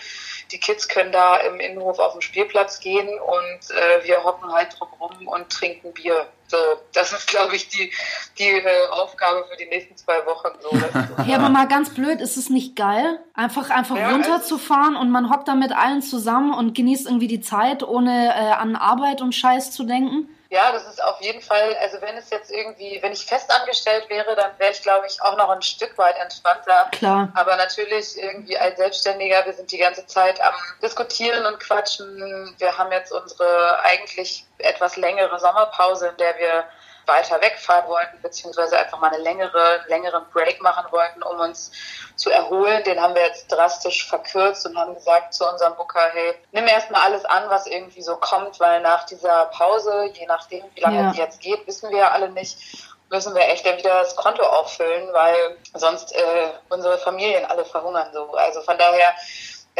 Die Kids können da im Innenhof auf den Spielplatz gehen und äh, wir hocken halt drumrum und trinken Bier. So, das ist, glaube ich, die, die äh, Aufgabe für die nächsten zwei Wochen. So, Ja, aber mal ganz blöd, ist es nicht geil, einfach einfach Ja, runterzufahren und man hockt da mit allen zusammen und genießt irgendwie die Zeit, ohne äh, an Arbeit und Scheiß zu denken? Ja, das ist auf jeden Fall, also wenn es jetzt irgendwie, wenn ich festangestellt wäre, dann wäre ich, glaube ich, auch noch ein Stück weit entspannter. Klar. Aber natürlich irgendwie als Selbstständiger, wir sind die ganze Zeit am Diskutieren und Quatschen. Wir haben jetzt unsere eigentlich etwas längere Sommerpause, in der wir weiter wegfahren wollten, beziehungsweise einfach mal eine längere, längeren Break machen wollten, um uns zu erholen. Den haben wir jetzt drastisch verkürzt und haben gesagt zu unserem Booker, hey, nimm erstmal alles an, was irgendwie so kommt, weil nach dieser Pause, je nachdem, wie lange Ja. die jetzt geht, wissen wir ja alle nicht, müssen wir echt dann wieder das Konto auffüllen, weil sonst äh, unsere Familien alle verhungern so. Also von daher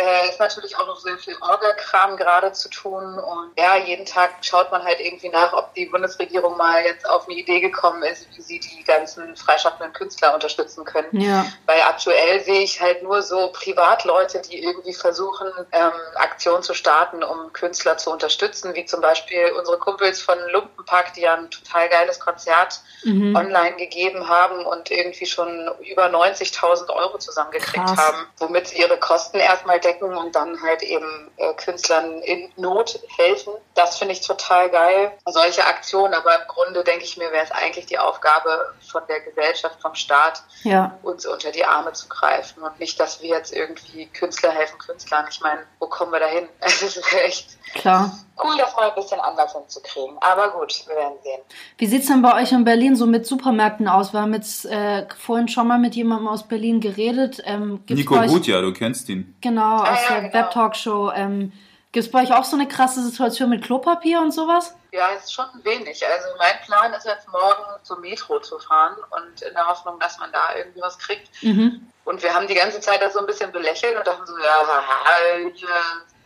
äh, ist natürlich auch noch sehr viel Orga-Kram gerade zu tun und ja, jeden Tag schaut man halt irgendwie nach, ob die Bundesregierung mal jetzt auf eine Idee gekommen ist, wie sie die ganzen freischaffenden Künstler unterstützen können. Ja. Weil aktuell sehe ich halt nur so Privatleute, die irgendwie versuchen, ähm, Aktionen zu starten, um Künstler zu unterstützen, wie zum Beispiel unsere Kumpels von Lumpenpack, die ja ein total geiles Konzert Mhm. online gegeben haben und irgendwie schon über 90.000 Euro zusammengekriegt Krass. haben, womit sie ihre Kosten erstmal decken und dann halt eben äh, Künstlern in Not helfen. Das finde ich total geil. Solche Aktionen, aber im Grunde denke ich mir, wäre es eigentlich die Aufgabe von der Gesellschaft, vom Staat, Ja. uns unter die Arme zu greifen und nicht, dass wir jetzt irgendwie Künstler helfen Künstlern. Ich meine, wo kommen wir da hin? [laughs] Es ist echt Klar. Cool, das mal ein bisschen anders hinzukriegen. Aber gut, wir werden sehen. Wie sieht's denn bei euch in Berlin so mit Supermärkten aus? Wir haben jetzt äh, vorhin schon mal mit jemandem aus Berlin geredet. Ähm, gibt's Nico Gutjahr, du kennst ihn. Genau, Ah, aus ja, der genau. Web-Talkshow. Ähm, Gibt es bei euch auch so eine krasse Situation mit Klopapier und sowas? Ja, ist schon wenig. Also mein Plan ist jetzt morgen zur Metro zu fahren und in der Hoffnung, dass man da irgendwie was kriegt. Mhm. Und wir haben die ganze Zeit das so ein bisschen belächelt und dachten so, ja, haha, hier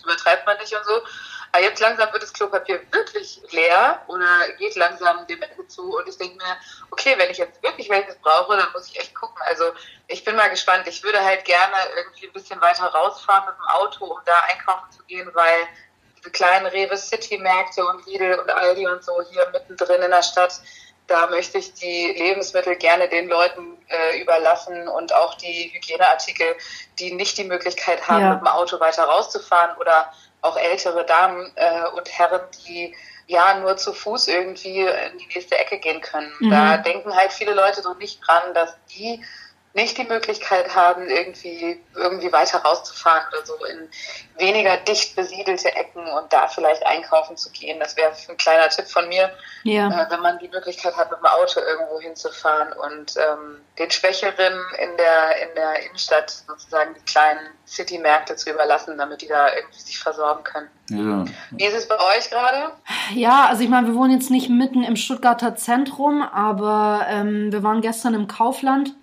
übertreibt man nicht und so. Aber jetzt langsam wird das Klopapier wirklich leer oder geht langsam dem Ende zu. Und ich denke mir, okay, wenn ich jetzt wirklich welches brauche, dann muss ich echt gucken. Also ich bin mal gespannt. Ich würde halt gerne irgendwie ein bisschen weiter rausfahren mit dem Auto, um da einkaufen zu gehen, weil diese kleinen Rewe City Märkte und Lidl und Aldi und so hier mittendrin in der Stadt, da möchte ich die Lebensmittel gerne den Leuten äh, überlassen und auch die Hygieneartikel, die nicht die Möglichkeit haben, Ja. mit dem Auto weiter rauszufahren oder auch ältere Damen äh, und Herren, die ja nur zu Fuß irgendwie in die nächste Ecke gehen können. Mhm. Da denken halt viele Leute so nicht dran, dass die nicht die Möglichkeit haben, irgendwie, irgendwie weiter rauszufahren oder so in weniger dicht besiedelte Ecken und da vielleicht einkaufen zu gehen. Das wäre ein kleiner Tipp von mir, ja. äh, wenn man die Möglichkeit hat, mit dem Auto irgendwo hinzufahren und ähm, den Schwächeren in der, in der Innenstadt sozusagen die kleinen City-Märkte zu überlassen, damit die da irgendwie sich versorgen können. Ja. Wie ist es bei euch gerade? Ja, also ich meine, wir wohnen jetzt nicht mitten im Stuttgarter Zentrum, aber ähm, wir waren gestern im Kaufland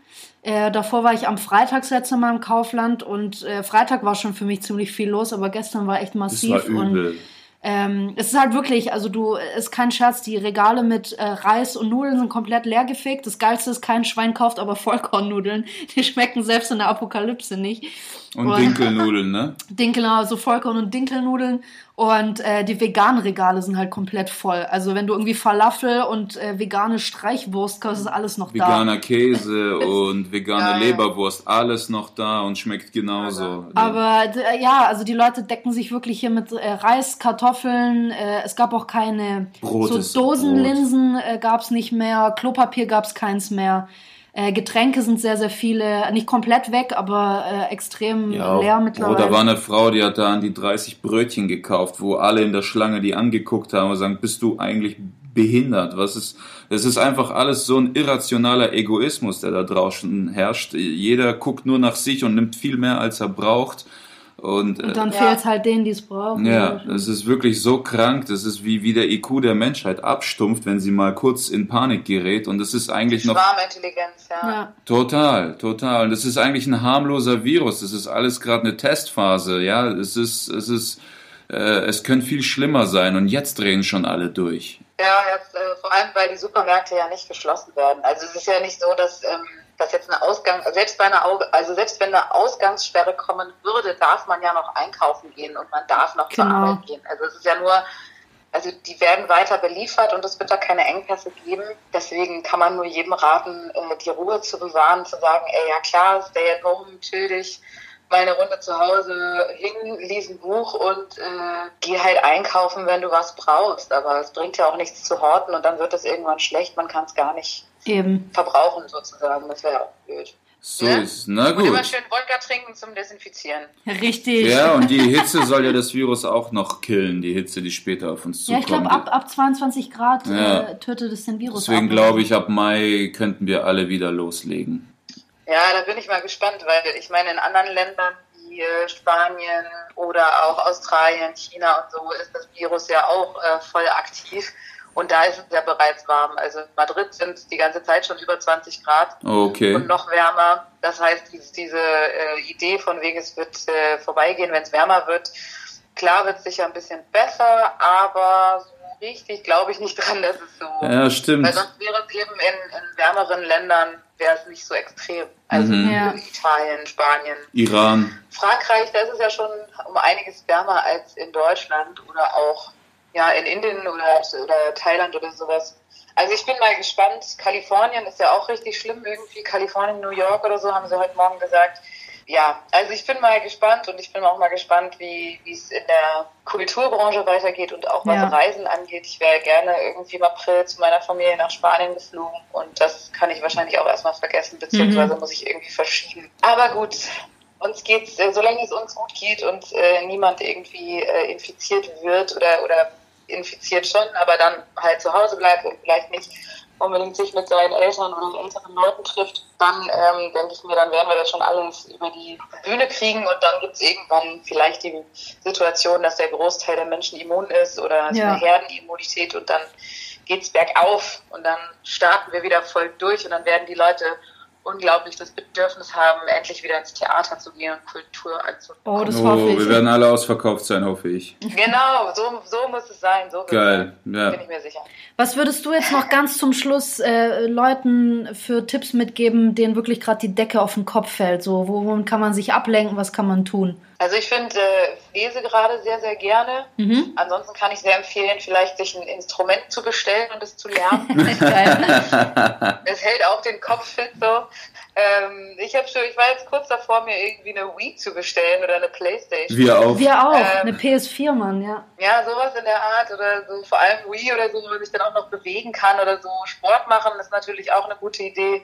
äh, davor war ich am Freitag das letzte Mal im Kaufland und äh, Freitag war schon für mich ziemlich viel los, aber gestern war echt massiv. Das war übel. Und ähm, es ist halt wirklich, also du, ist kein Scherz, die Regale mit äh, Reis und Nudeln sind komplett leergefegt. Das Geilste ist, kein Schwein kauft aber Vollkornnudeln. [laughs] Die schmecken selbst in der Apokalypse nicht. Und, und Dinkelnudeln, ne? [laughs] Dinkel, also Vollkorn- und Dinkelnudeln. Und äh, die veganen Regale sind halt komplett voll. Also wenn du irgendwie Falafel und äh, vegane Streichwurst kaufst, ist alles noch Veganer da. Veganer Käse [laughs] und vegane ja, Leberwurst, alles noch da und schmeckt genauso. Aber äh, ja, also die Leute decken sich wirklich hier mit äh, Reis, Kartoffeln. Äh, es gab auch keine Brot so Dosenlinsen äh, gab es nicht mehr, Klopapier gab es keins mehr. Äh, Getränke sind sehr, sehr viele, nicht komplett weg, aber äh, extrem ja, leer mittlerweile. Oder war eine Frau, die hat da an die 30 Brötchen gekauft, wo alle in der Schlange die angeguckt haben und sagen, bist du eigentlich behindert? Was ist, es ist einfach alles so ein irrationaler Egoismus, der da draußen herrscht. Jeder guckt nur nach sich und nimmt viel mehr, als er braucht. Und, und dann äh, fehlt es halt denen, die es brauchen. Ja, es ist wirklich so krank. Das ist wie, wie der IQ der Menschheit abstumpft, wenn sie mal kurz in Panik gerät. Und das ist eigentlich noch. Schwarmintelligenz, ja. ja. Total, total. Und das ist eigentlich ein harmloser Virus. Das ist alles gerade eine Testphase. Ja, es ist, es ist, äh, es könnte viel schlimmer sein. Und jetzt drehen schon alle durch. Ja, jetzt, äh, vor allem, weil die Supermärkte ja nicht geschlossen werden. Also es ist ja nicht so, dass. Ähm, dass jetzt eine Ausgang, selbst bei einer, also selbst wenn eine Ausgangssperre kommen würde, darf man ja noch einkaufen gehen und man darf noch genau. zur Arbeit gehen. Also es ist ja nur, also die werden weiter beliefert und es wird da keine Engpässe geben. Deswegen kann man nur jedem raten, äh, die Ruhe zu bewahren, zu sagen, ey, ja klar, stay at home, chill dich, mal eine Runde zu Hause hin, lies ein Buch und äh, geh halt einkaufen, wenn du was brauchst. Aber es bringt ja auch nichts zu horten und dann wird es irgendwann schlecht, man kann es gar nicht Eben. verbrauchen sozusagen. Das wäre ja auch blöd. So ne? ist, na gut. Und immer schön Wodka trinken zum Desinfizieren. Richtig. Ja, und die [laughs] Hitze soll ja das Virus auch noch killen, die Hitze, die später auf uns zukommt. Ja, ich glaube, ab, ab 22 Grad ja. äh, tötet es den Virus. Deswegen glaube ich, ab Mai könnten wir alle wieder loslegen. Ja, da bin ich mal gespannt, weil ich meine, in anderen Ländern wie äh, Spanien oder auch Australien, China und so ist das Virus ja auch äh, voll aktiv. Und da ist es ja bereits warm. Also in Madrid sind es die ganze Zeit schon über 20 Grad okay. und noch wärmer. Das heißt, diese, diese äh, Idee von wegen, es wird äh, vorbeigehen, wenn es wärmer wird. Klar wird es sicher ein bisschen besser, aber so richtig glaube ich nicht [laughs] dran, dass es so. Ja, stimmt. Weil sonst wäre es eben in, in wärmeren Ländern wäre es nicht so extrem. Also mhm. Italien, Spanien, Iran. Frankreich, da ist es ja schon um einiges wärmer als in Deutschland oder auch ja, in Indien oder, oder Thailand oder sowas. Also ich bin mal gespannt. Kalifornien ist ja auch richtig schlimm irgendwie. Kalifornien, New York oder so haben sie heute Morgen gesagt. Ja, also ich bin mal gespannt und ich bin auch mal gespannt, wie es in der Kulturbranche weitergeht und auch was ja. Reisen angeht. Ich wäre gerne irgendwie im April zu meiner Familie nach Spanien geflogen und das kann ich wahrscheinlich auch erstmal vergessen, beziehungsweise mhm. muss ich irgendwie verschieben. Aber gut, uns geht's, äh, solange es uns gut geht und äh, niemand irgendwie äh, infiziert wird oder, oder infiziert schon, aber dann halt zu Hause bleibt und vielleicht nicht unbedingt sich mit seinen Eltern oder älteren Leuten trifft, dann ähm, denke ich mir, dann werden wir das schon alles über die Bühne kriegen und dann gibt es irgendwann vielleicht die Situation, dass der Großteil der Menschen immun ist oder ja. so eine Herdenimmunität und dann geht es bergauf und dann starten wir wieder voll durch und dann werden die Leute unglaublich das Bedürfnis haben, endlich wieder ins Theater zu gehen und Kultur anzubieten. Oh, das hoffe ich. Wir werden alle ausverkauft sein, hoffe ich. Genau, so, so muss es sein. So Geil, sein. ja. Bin ich mir sicher. Was würdest du jetzt noch ganz zum Schluss äh, Leuten für Tipps mitgeben, denen wirklich gerade die Decke auf den Kopf fällt? So, wo kann man sich ablenken, was kann man tun? Also ich finde, äh, lese gerade sehr, sehr gerne. Mhm. Ansonsten kann ich sehr empfehlen, vielleicht sich ein Instrument zu bestellen und es zu lernen. [laughs] [laughs] es hält auch den Kopf fit so. Ähm, ich habe schon, ich war jetzt kurz davor, mir irgendwie eine Wii zu bestellen oder eine Playstation. Wir auch. Wir auch. Ähm, eine PS4, Mann, ja. Ja, sowas in der Art oder so, vor allem Wii oder so, wo man sich dann auch noch bewegen kann oder so. Sport machen ist natürlich auch eine gute Idee.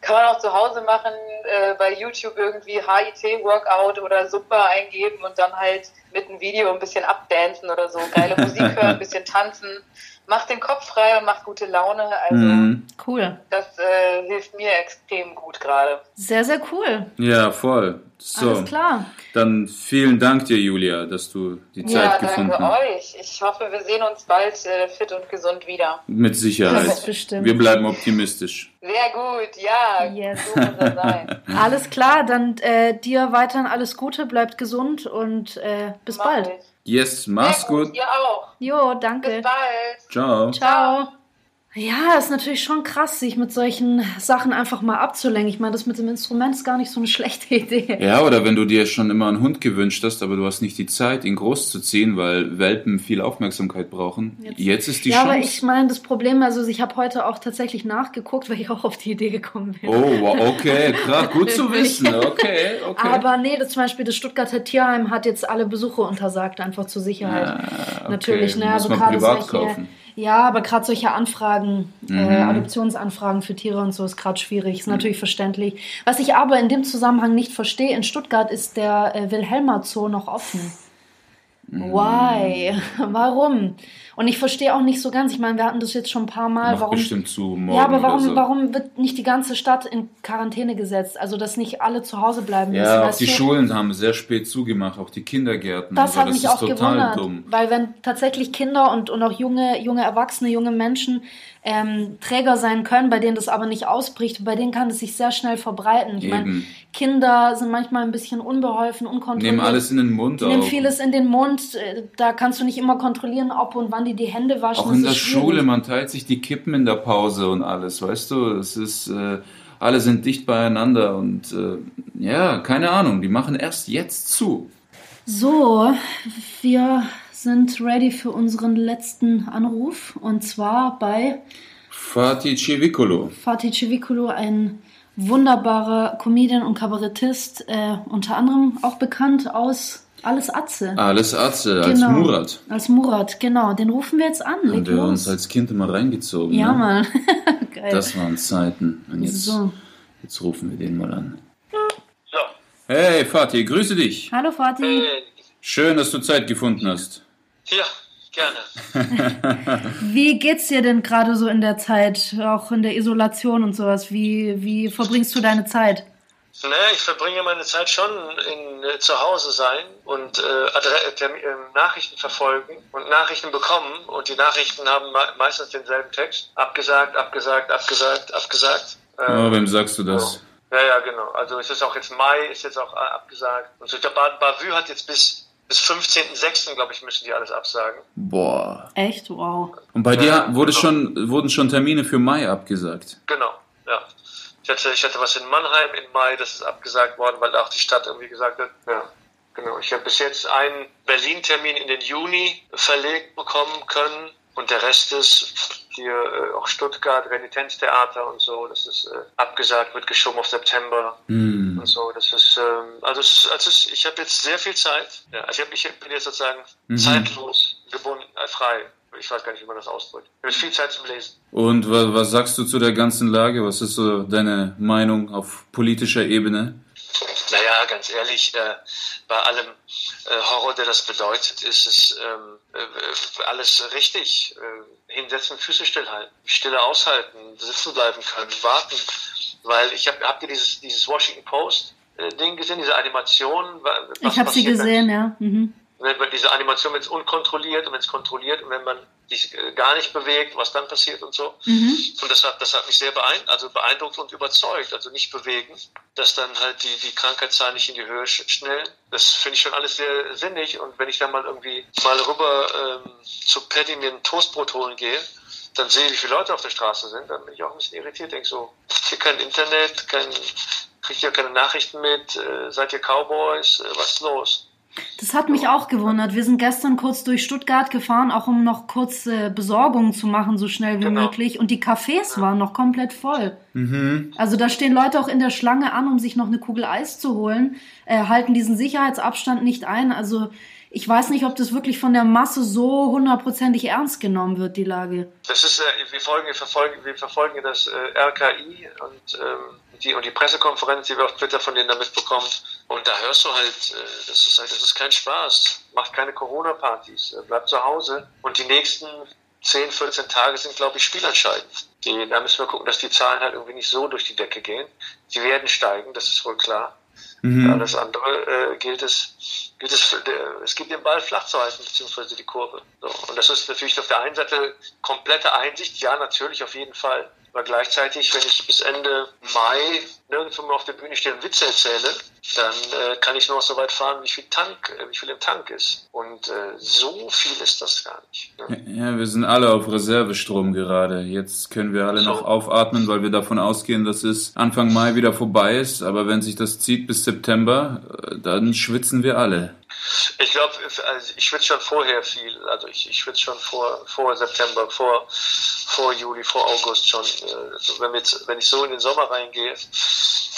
Kann man auch zu Hause machen, äh, bei YouTube irgendwie HIT-Workout oder Zumba eingeben und dann halt mit einem Video ein bisschen abdancen oder so. Geile Musik hören, ein bisschen tanzen. [laughs] Macht den Kopf frei und macht gute Laune. Also Mhm. Cool. das äh, hilft mir extrem gut gerade. Sehr, sehr cool. Ja, voll. So, Alles klar. dann vielen Dank dir, Julia, dass du die Zeit Ja, gefunden danke hast. euch. Ich hoffe, wir sehen uns bald äh, fit und gesund wieder. Mit Sicherheit. Selbstbestimmt. Wir bleiben optimistisch. Sehr gut, ja. Yes. So muss sein. [laughs] Alles klar, dann äh, dir weiterhin alles Gute, bleibt gesund und äh, bis Mach bald. ich. Yes, mach's Sehr gut. Ihr auch. Jo, Bis danke. bald. Ciao. Ciao. Ja, ist natürlich schon krass, sich mit solchen Sachen einfach mal abzulenken. Ich meine, das mit dem Instrument ist gar nicht so eine [laughs] schlechte Idee. Ja, oder wenn du dir schon immer einen Hund gewünscht hast, aber du hast nicht die Zeit, ihn großzuziehen, weil Welpen viel Aufmerksamkeit brauchen. Jetzt, ist die ja, aber Chance. ich meine, das Problem, also ich habe heute auch tatsächlich nachgeguckt, weil ich auch auf die Idee gekommen bin. oh, okay, krass, gut zu [laughs] wissen. Okay, okay. Aber nee, das zum Beispiel das Stuttgarter Tierheim hat jetzt alle Besuche untersagt, einfach zur Sicherheit. Ah, okay. Natürlich, ne? Muss Also man privat kaufen. Ja, aber gerade solche Anfragen, äh, Mhm. Adoptionsanfragen für Tiere und so ist gerade schwierig. Ist natürlich verständlich. Was ich aber in dem Zusammenhang nicht verstehe, in Stuttgart ist der äh, Wilhelmer Zoo noch offen. Mhm. Why? [laughs] Warum? Und ich verstehe auch nicht so ganz, ich meine, wir hatten das jetzt schon ein paar Mal, Macht warum. bestimmt zu morgen ja, aber warum, so. warum wird nicht die ganze Stadt in Quarantäne gesetzt? Also, dass nicht alle zu Hause bleiben müssen. Ja, auch die du? Schulen haben sehr spät zugemacht, auch die Kindergärten. Das Also hat mich ist auch total gewundert, dumm. weil wenn tatsächlich Kinder und, und auch junge, junge Erwachsene, junge Menschen ähm, Träger sein können, bei denen das aber nicht ausbricht, bei denen kann es sich sehr schnell verbreiten. Ich meine. Kinder sind manchmal ein bisschen unbeholfen, unkontrolliert. Nehmen alles in den Mund die nehmen vieles in den Mund, äh, da kannst du nicht immer kontrollieren, ob und wann die die Hände waschen. Auch in der. Schule, man teilt sich die Kippen in der Pause und alles, weißt du? Es ist, äh, alle sind dicht beieinander und äh, ja, keine Ahnung, die machen erst jetzt zu. So, wir sind ready für unseren letzten Anruf und zwar bei Fatih Civicolo. Fatih Civicolo, ein wunderbarer Comedian und Kabarettist, äh, unter anderem auch bekannt aus Alles Atze. Alles Atze, als Genau. Murat. Als Murat, genau. Den rufen wir jetzt an. Haben Leg wir uns als Kind immer reingezogen. Ja, ne? Mann. [laughs] Geil. Das waren Zeiten. Und jetzt, So. jetzt rufen wir den mal an. So. Hey Fatih, grüße dich. Hallo Fatih. Schön, dass du Zeit gefunden hast. Ja, gerne. [laughs] Wie geht's dir denn gerade so in der Zeit, auch in der Isolation und sowas? Wie, wie verbringst du deine Zeit? Naja, ich verbringe meine Zeit schon in äh, zu Hause sein und äh, äh, Nachrichten verfolgen und Nachrichten bekommen. Und die Nachrichten haben me meistens denselben Text. Abgesagt, abgesagt, abgesagt, abgesagt. Äh, Oh, wem sagst du das? Ja, ja, genau. Also es ist auch jetzt Mai, ist jetzt auch äh, abgesagt. Und so, ich glaube, Bad Bavü hat jetzt bis, bis 15.06., glaube ich, müssen die alles absagen. Boah. Echt? Wow. Und bei dir Ja, wurde genau. schon, wurden schon Termine für Mai abgesagt. Genau, ja. Ich hatte, ich hatte was in Mannheim im Mai, das ist abgesagt worden, weil auch die Stadt irgendwie gesagt hat, ja. Genau, ich habe bis jetzt einen Berlin-Termin in den Juni verlegt bekommen können und der Rest ist hier äh, auch Stuttgart, Renitenztheater und so, das ist äh, abgesagt, wird geschoben auf September Hm. und so. Das ist, ähm, also, es, also es, ich habe jetzt sehr viel Zeit. Ja, also ich, hab, ich bin jetzt sozusagen Mhm. zeitlos gebunden, äh, frei. Ich weiß gar nicht, wie man das ausdrückt. Ich habe viel Zeit zum Lesen. Und was, was sagst du zu der ganzen Lage? Was ist so deine Meinung auf politischer Ebene? Naja, ganz ehrlich, äh, bei allem äh, Horror, der das bedeutet, ist es ähm, äh, alles richtig. Äh, hinsetzen, Füße stillhalten, Stille aushalten, sitzen bleiben können, warten. Weil ich habe, habt ihr dieses, dieses Washington Post äh, Ding gesehen, diese Animation? Ich habe sie gesehen, ja. Mhm. Wenn man diese Animation, wenn es unkontrolliert und wenn es kontrolliert und wenn man sich äh, gar nicht bewegt, was dann passiert und so. Mhm. Und das hat, das hat mich sehr beeindruckt, also beeindruckt und überzeugt. Also nicht bewegen, dass dann halt die, die Krankheitszahlen nicht in die Höhe sch- schnellen. Das finde ich schon alles sehr sinnig. Und wenn ich dann mal irgendwie mal rüber ähm, zu Paddy mir ein Toastbrot holen gehe, dann sehe ich, wie viele Leute auf der Straße sind, dann bin ich auch ein bisschen irritiert. Denke so, hier kein Internet, kein, kriegt ihr keine Nachrichten mit, äh, seid ihr Cowboys, äh, was ist los? Das hat mich auch gewundert. Wir sind gestern kurz durch Stuttgart gefahren, auch um noch kurz äh, Besorgungen zu machen, so schnell wie Genau. möglich. Und die Cafés waren noch komplett voll. Mhm. Also da stehen Leute auch in der Schlange an, um sich noch eine Kugel Eis zu holen, äh, halten diesen Sicherheitsabstand nicht ein. Also ich weiß nicht, ob das wirklich von der Masse so hundertprozentig ernst genommen wird, die Lage. Das ist, äh, wir, folgen, wir, verfolgen, wir verfolgen das äh, RKI und, ähm, die, und die Pressekonferenz, die wir auf Twitter von denen da mitbekommen. Und da hörst du halt, äh, das, ist halt, das ist kein Spaß. Macht keine Corona-Partys, äh, bleibt zu Hause. Und die nächsten 10, 14 Tage sind, glaube ich, spielentscheidend. Die, da müssen wir gucken, dass die Zahlen halt irgendwie nicht so durch die Decke gehen. Sie werden steigen, das ist wohl klar. Mhm. Alles andere äh, gilt es, gilt es, es gibt den Ball flach zu halten, beziehungsweise die Kurve. So. Und das ist natürlich auf der einen Seite komplette Einsicht, ja, natürlich, auf jeden Fall. Aber gleichzeitig, wenn ich bis Ende Mai nirgendwo mehr auf der Bühne stehe und Witze erzähle, dann äh, kann ich nur noch so weit fahren, wie viel Tank, äh, wie viel im Tank ist. Und äh, so viel ist das gar nicht. Ne? Ja, wir sind alle auf Reservestrom gerade. Jetzt können wir alle noch So. aufatmen, weil wir davon ausgehen, dass es Anfang Mai wieder vorbei ist. Aber wenn sich das zieht bis September, äh, dann schwitzen wir alle. Ich glaube, also ich schwitze schon vorher viel. Also ich, ich schwitze schon vor, vor September, vor, vor Juli, vor August schon. äh, Also wenn, jetzt, wenn ich so in den Sommer reingehe.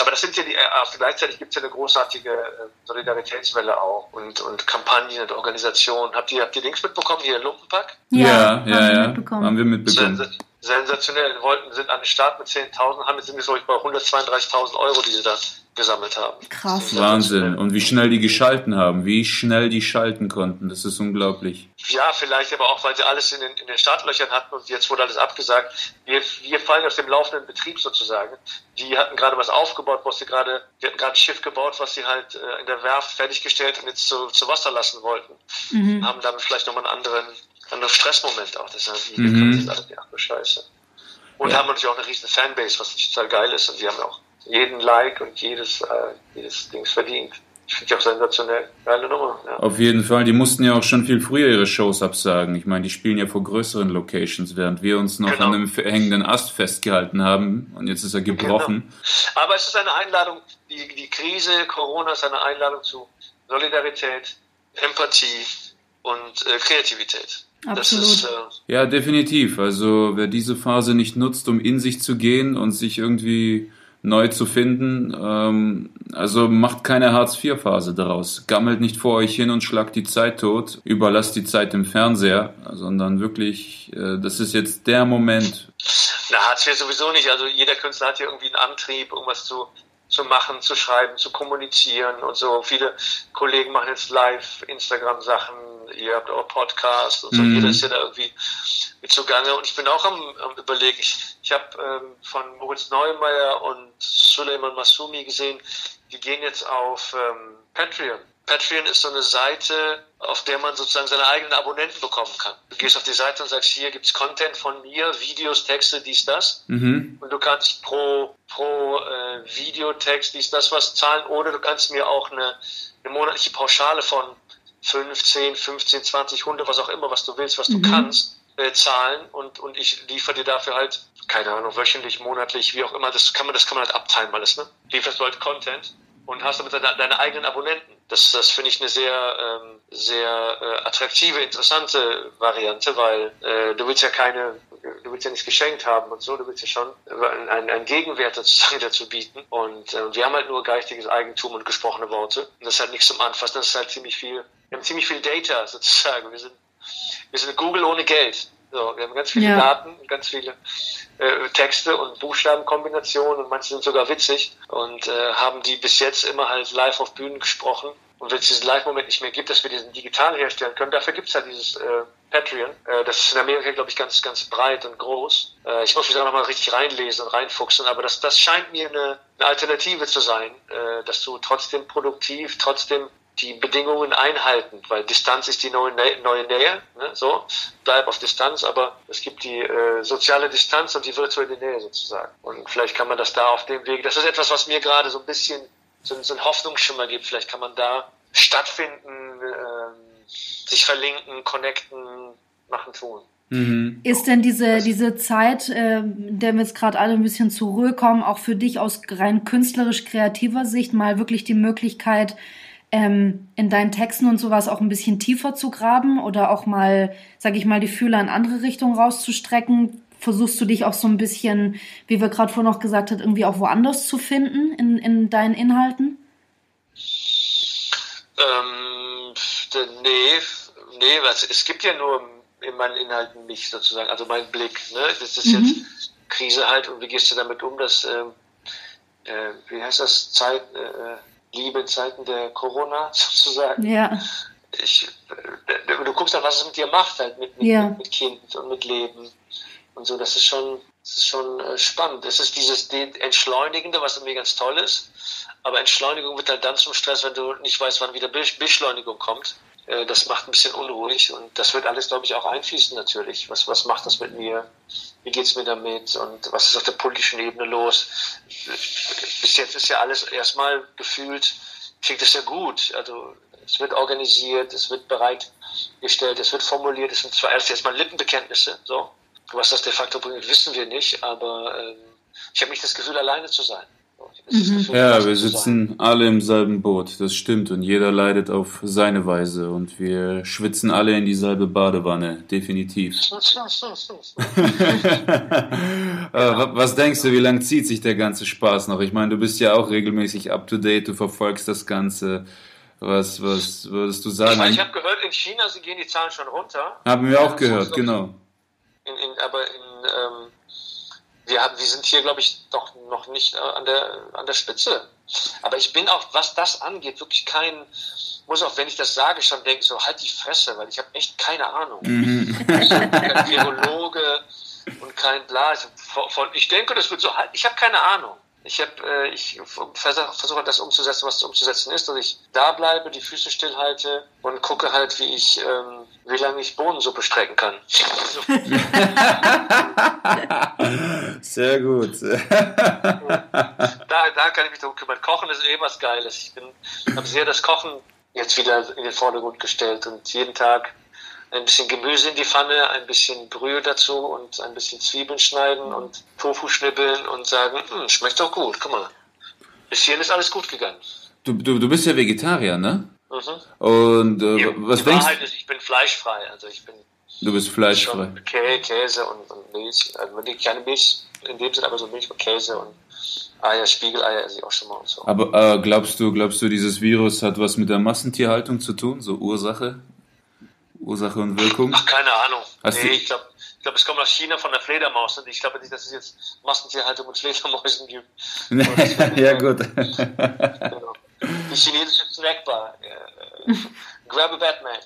Aber das sind ja die, äh, gleichzeitig gibt es ja eine großartige äh, Solidaritätswelle auch und, und Kampagnen und Organisationen. Habt ihr, habt ihr Links mitbekommen hier, Lumpenpack? ja, ja. haben wir ja. mitbekommen. Haben wir mitbekommen. Sensa sensationell. Wollten, sind an den Start mit 10.000, haben jetzt sind wir, glaube ich, bei 132.000 Euro, die sie da gesammelt haben. Krass. Wahnsinn. Und wie schnell die geschalten haben, wie schnell die schalten konnten. Das ist unglaublich. Ja, vielleicht aber auch, weil sie alles in den, in den Startlöchern hatten und jetzt wurde alles abgesagt. Wir, wir fallen aus dem laufenden Betrieb sozusagen. Die hatten gerade was aufgebaut, was sie gerade, die hatten gerade ein Schiff gebaut, was sie halt äh, in der Werft fertiggestellt und jetzt zu, zu Wasser lassen wollten. Mhm. Haben damit vielleicht nochmal einen anderen, anderen Stressmoment auch. Das ist wie, Mhm. mhm. jetzt alles, ach Scheiße. Und Ja. haben natürlich auch eine riesen Fanbase, was total geil ist. Und sie haben auch jeden Like und jedes, äh, jedes Dings verdient. Ich finde die auch sensationell. Geile Nummer. Ja. Auf jeden Fall. Die mussten ja auch schon viel früher ihre Shows absagen. Ich meine, die spielen ja vor größeren Locations, während wir uns noch Genau. an einem hängenden Ast festgehalten haben. Und jetzt ist er gebrochen. Aber es ist eine Einladung, die, die Krise, Corona ist eine Einladung zu Solidarität, Empathie und äh, Kreativität. Das Absolut. ist, äh, Ja, definitiv. Also wer diese Phase nicht nutzt, um in sich zu gehen und sich irgendwie neu zu finden, ähm, also macht keine Hartz-IV-Phase daraus. Gammelt nicht vor euch hin und schlagt die Zeit tot, überlasst die Zeit im Fernseher, sondern wirklich, äh, das ist jetzt der Moment. na, Hartz IV sowieso nicht. Also jeder Künstler hat hier irgendwie einen Antrieb, irgendwas zu, zu machen, zu schreiben, zu kommunizieren und so. Viele Kollegen machen jetzt live Instagram-Sachen, ihr habt auch Podcasts und so. Mhm. Jeder ist ja da irgendwie mit zugange. Und ich bin auch am, am überlegen. Ich, ich habe ähm, von Moritz Neumeier und Suleiman Masumi gesehen, die gehen jetzt auf ähm, Patreon. Patreon ist so eine Seite, auf der man sozusagen seine eigenen Abonnenten bekommen kann. Du gehst auf die Seite und sagst, hier gibt's Content von mir, Videos, Texte, dies, das. Mhm. Und du kannst pro, pro äh, Videotext dies, das was zahlen oder du kannst mir auch eine, eine monatliche Pauschale von 15, 15, 20, 100, was auch immer, was du willst, was du Mhm. kannst, äh, zahlen und, und ich liefere dir dafür halt, keine Ahnung, wöchentlich, monatlich, wie auch immer, das kann man, das kann man halt abteilen alles, ne? Lieferst du halt Content und hast damit deine, deine eigenen Abonnenten. Das, das finde ich eine sehr, ähm, sehr äh, attraktive, interessante Variante, weil äh, du willst ja keine, du willst ja nichts geschenkt haben und so, du willst ja schon einen, einen Gegenwert sozusagen [laughs] dazu bieten. Und äh, wir haben halt nur geistiges Eigentum und gesprochene Worte. Und das ist halt nichts zum Anfassen, das ist halt ziemlich viel, wir haben ziemlich viel Data [laughs] sozusagen. Wir sind, wir sind Google ohne Geld. So, wir haben ganz viele Ja. Daten, ganz viele äh, Texte und Buchstabenkombinationen und manche sind sogar witzig und äh, haben die bis jetzt immer halt live auf Bühnen gesprochen. Und wenn es diesen Live-Moment nicht mehr gibt, dass wir diesen digital herstellen können, dafür gibt es halt dieses äh, Patreon. Äh, das ist in Amerika, glaube ich, ganz, ganz breit und groß. Äh, ich muss mich da nochmal richtig reinlesen und reinfuchsen, aber das, das scheint mir eine, eine Alternative zu sein, äh, dass du trotzdem produktiv, trotzdem die Bedingungen einhalten, weil Distanz ist die neue, neue Nähe, ne? so, bleib auf Distanz, aber es gibt die äh, soziale Distanz und die virtuelle Nähe sozusagen. Und vielleicht kann man das da auf dem Weg, das ist etwas, was mir gerade so ein bisschen so, so einen Hoffnungsschimmer gibt, vielleicht kann man da stattfinden, ähm, sich verlinken, connecten, machen, tun. Mhm. Ist denn diese, diese Zeit, äh, in der wir jetzt gerade alle ein bisschen zur Ruhe kommen, auch für dich aus rein künstlerisch kreativer Sicht mal wirklich die Möglichkeit, ähm, in deinen Texten und sowas auch ein bisschen tiefer zu graben oder auch mal, sag ich mal, die Fühler in andere Richtungen rauszustrecken? Versuchst du dich auch so ein bisschen, wie wir gerade vorhin noch gesagt haben, irgendwie auch woanders zu finden in, in deinen Inhalten? Ähm, nee, nee, was, es gibt ja nur in meinen Inhalten mich sozusagen, also mein Blick. Ne? Das ist mhm. jetzt Krise halt und wie gehst du damit um, dass, äh, äh, wie heißt das, Zeit, äh, Liebe in Zeiten der Corona [laughs] sozusagen. Ja. Ich, äh, du guckst dann, was es mit dir macht, halt mit, mit, ja. mit Kind und mit Leben und so. Das ist schon, das ist schon äh, spannend. Das ist dieses Entschleunigende, was irgendwie ganz toll ist. Aber Entschleunigung wird halt dann zum Stress, wenn du nicht weißt, wann wieder Beschleunigung kommt. Äh, das macht ein bisschen unruhig und das wird alles, glaube ich, auch einfließen natürlich. Was, was macht das mit mir? Wie geht es mir damit? Und was ist auf der politischen Ebene los? Bis jetzt ist ja alles erstmal gefühlt, klingt es ja gut. Also es wird organisiert, es wird bereitgestellt, es wird formuliert, es sind zwar erst erstmal Lippenbekenntnisse, so. Was das de facto bringt, wissen wir nicht, aber ähm, ich habe nicht das Gefühl, alleine zu sein. Mhm. Ja, wir sitzen alle im selben Boot, das stimmt. Und jeder leidet auf seine Weise. Und wir schwitzen alle in dieselbe Badewanne, definitiv. [laughs] Äh, was denkst du, wie lange zieht sich der ganze Spaß noch? Ich meine, du bist ja auch regelmäßig up to date, du verfolgst das Ganze. Was, was würdest du sagen? Ich, ich habe gehört, in China gehen die Zahlen schon runter. Haben wir auch gehört, genau. In, in, aber in, ähm, wir, haben, wir sind hier, glaube ich, doch noch nicht äh, an der, an der Spitze. Aber ich bin auch, was das angeht, wirklich kein, muss auch, wenn ich das sage, schon denken, so halt die Fresse, weil ich habe echt keine Ahnung. Mhm. Ich bin kein Virologe und kein Bla. Ich, von, ich denke, das wird so halt, ich habe keine Ahnung. Ich habe, äh, ich versuche versuch, das umzusetzen, was umzusetzen ist, dass ich da bleibe, die Füße stillhalte und gucke halt, wie ich, ähm, wie lange ich Bohnensuppe strecken kann. [laughs] Sehr gut. [laughs] da, da kann ich mich darum kümmern. Kochen ist eh was Geiles. Ich bin, habe sehr das Kochen jetzt wieder in den Vordergrund gestellt und jeden Tag ein bisschen Gemüse in die Pfanne, ein bisschen Brühe dazu und ein bisschen Zwiebeln schneiden und Tofu schnibbeln und sagen, hm, schmeckt doch gut, guck mal. Bis hierhin ist alles gut gegangen. Du, du, du bist ja Vegetarier, ne? Mhm. Und äh, ja, was die denkst ist, ich bin fleischfrei, also ich bin Du bist fleischfrei. Kä Käse und, und Milch, also keine Milch in dem Sinne, aber so Milch und Käse und Eier, Spiegeleier esse ich auch schon mal und so. Aber äh, glaubst du, glaubst du, dieses Virus hat was mit der Massentierhaltung zu tun, so Ursache? Ursache und Wirkung? Ach, keine Ahnung. Hast nee, ich glaube, ich glaube, es kommt aus China von der Fledermaus und ich glaube nicht, dass es jetzt Massentierhaltung mit Fledermäusen gibt. [laughs] ja, gut. Genau. Die chinesische Snackbar. Äh, grab a Batman.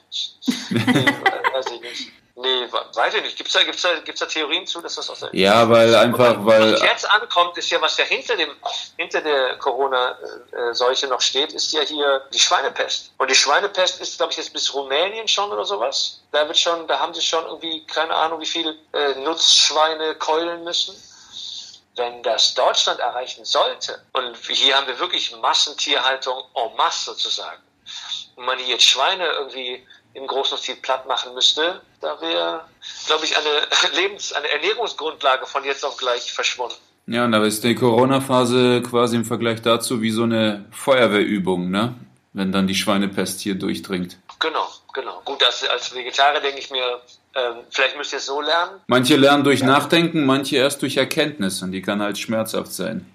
[laughs] weiß ich nicht. Nee, weiß ich nicht. Gibt es da, gibt's da, gibt's da Theorien zu, dass das aus der. Ja, weil einfach, was, weil. Was jetzt ankommt, ist ja, was ja hinter, dem, hinter der Corona-Seuche noch steht, ist ja hier die Schweinepest. Und die Schweinepest ist, glaube ich, jetzt bis Rumänien schon oder sowas. Da wird schon, da haben sie schon irgendwie, keine Ahnung, wie viele äh, Nutzschweine keulen müssen. Wenn das Deutschland erreichen sollte, und hier haben wir wirklich Massentierhaltung en masse sozusagen, und man hier jetzt Schweine irgendwie im großen Stil platt machen müsste, da wäre, glaube ich, eine [laughs] Lebens-, eine Ernährungsgrundlage von jetzt auf gleich verschwunden. Ja, und da ist die Corona-Phase quasi im Vergleich dazu wie so eine Feuerwehrübung, ne? Wenn dann die Schweinepest hier durchdringt. Genau, genau. Gut, als, als Vegetarier denke ich mir, ähm, vielleicht müsst ihr es so lernen. Manche lernen durch. Nachdenken, manche erst durch Erkenntnis und die kann halt schmerzhaft sein.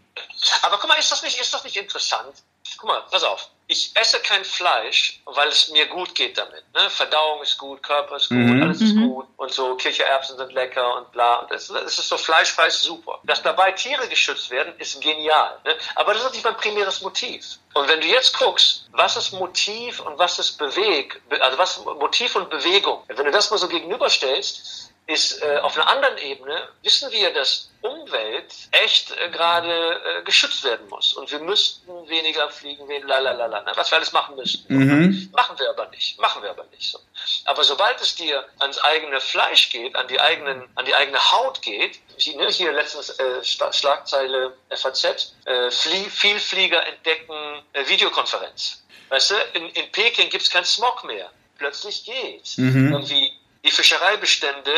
Aber guck mal, ist das nicht, ist das nicht interessant? Guck mal, pass auf ich esse kein Fleisch, weil es mir gut geht damit. Ne? Verdauung ist gut, Körper ist gut, mhm. alles ist mhm. gut und so Kichererbsen sind lecker und bla. Und das, das ist so fleischfrei ist super. Dass dabei Tiere geschützt werden, ist genial. Ne? Aber das ist nicht mein primäres Motiv. Und wenn du jetzt guckst, was ist Motiv und was ist Beweg, also was Motiv und Bewegung, wenn du das mal so gegenüberstellst, ist äh, auf einer anderen Ebene, wissen wir, dass Umwelt echt äh, gerade äh, geschützt werden muss. Und wir müssten weniger fliegen, weniger, lalalala, ne? was wir alles machen müssten. Mhm. Machen wir aber nicht. Machen wir aber nicht so. Aber sobald es dir ans eigene Fleisch geht, an die, eigenen, an die eigene Haut geht, wie, ne, hier letztens äh, Schlagzeile FAZ, äh, Vielflieger entdecken äh, Videokonferenz. Weißt du, in, in Peking gibt es kein Smog mehr. Plötzlich geht's. Mhm. Irgendwie Die Fischereibestände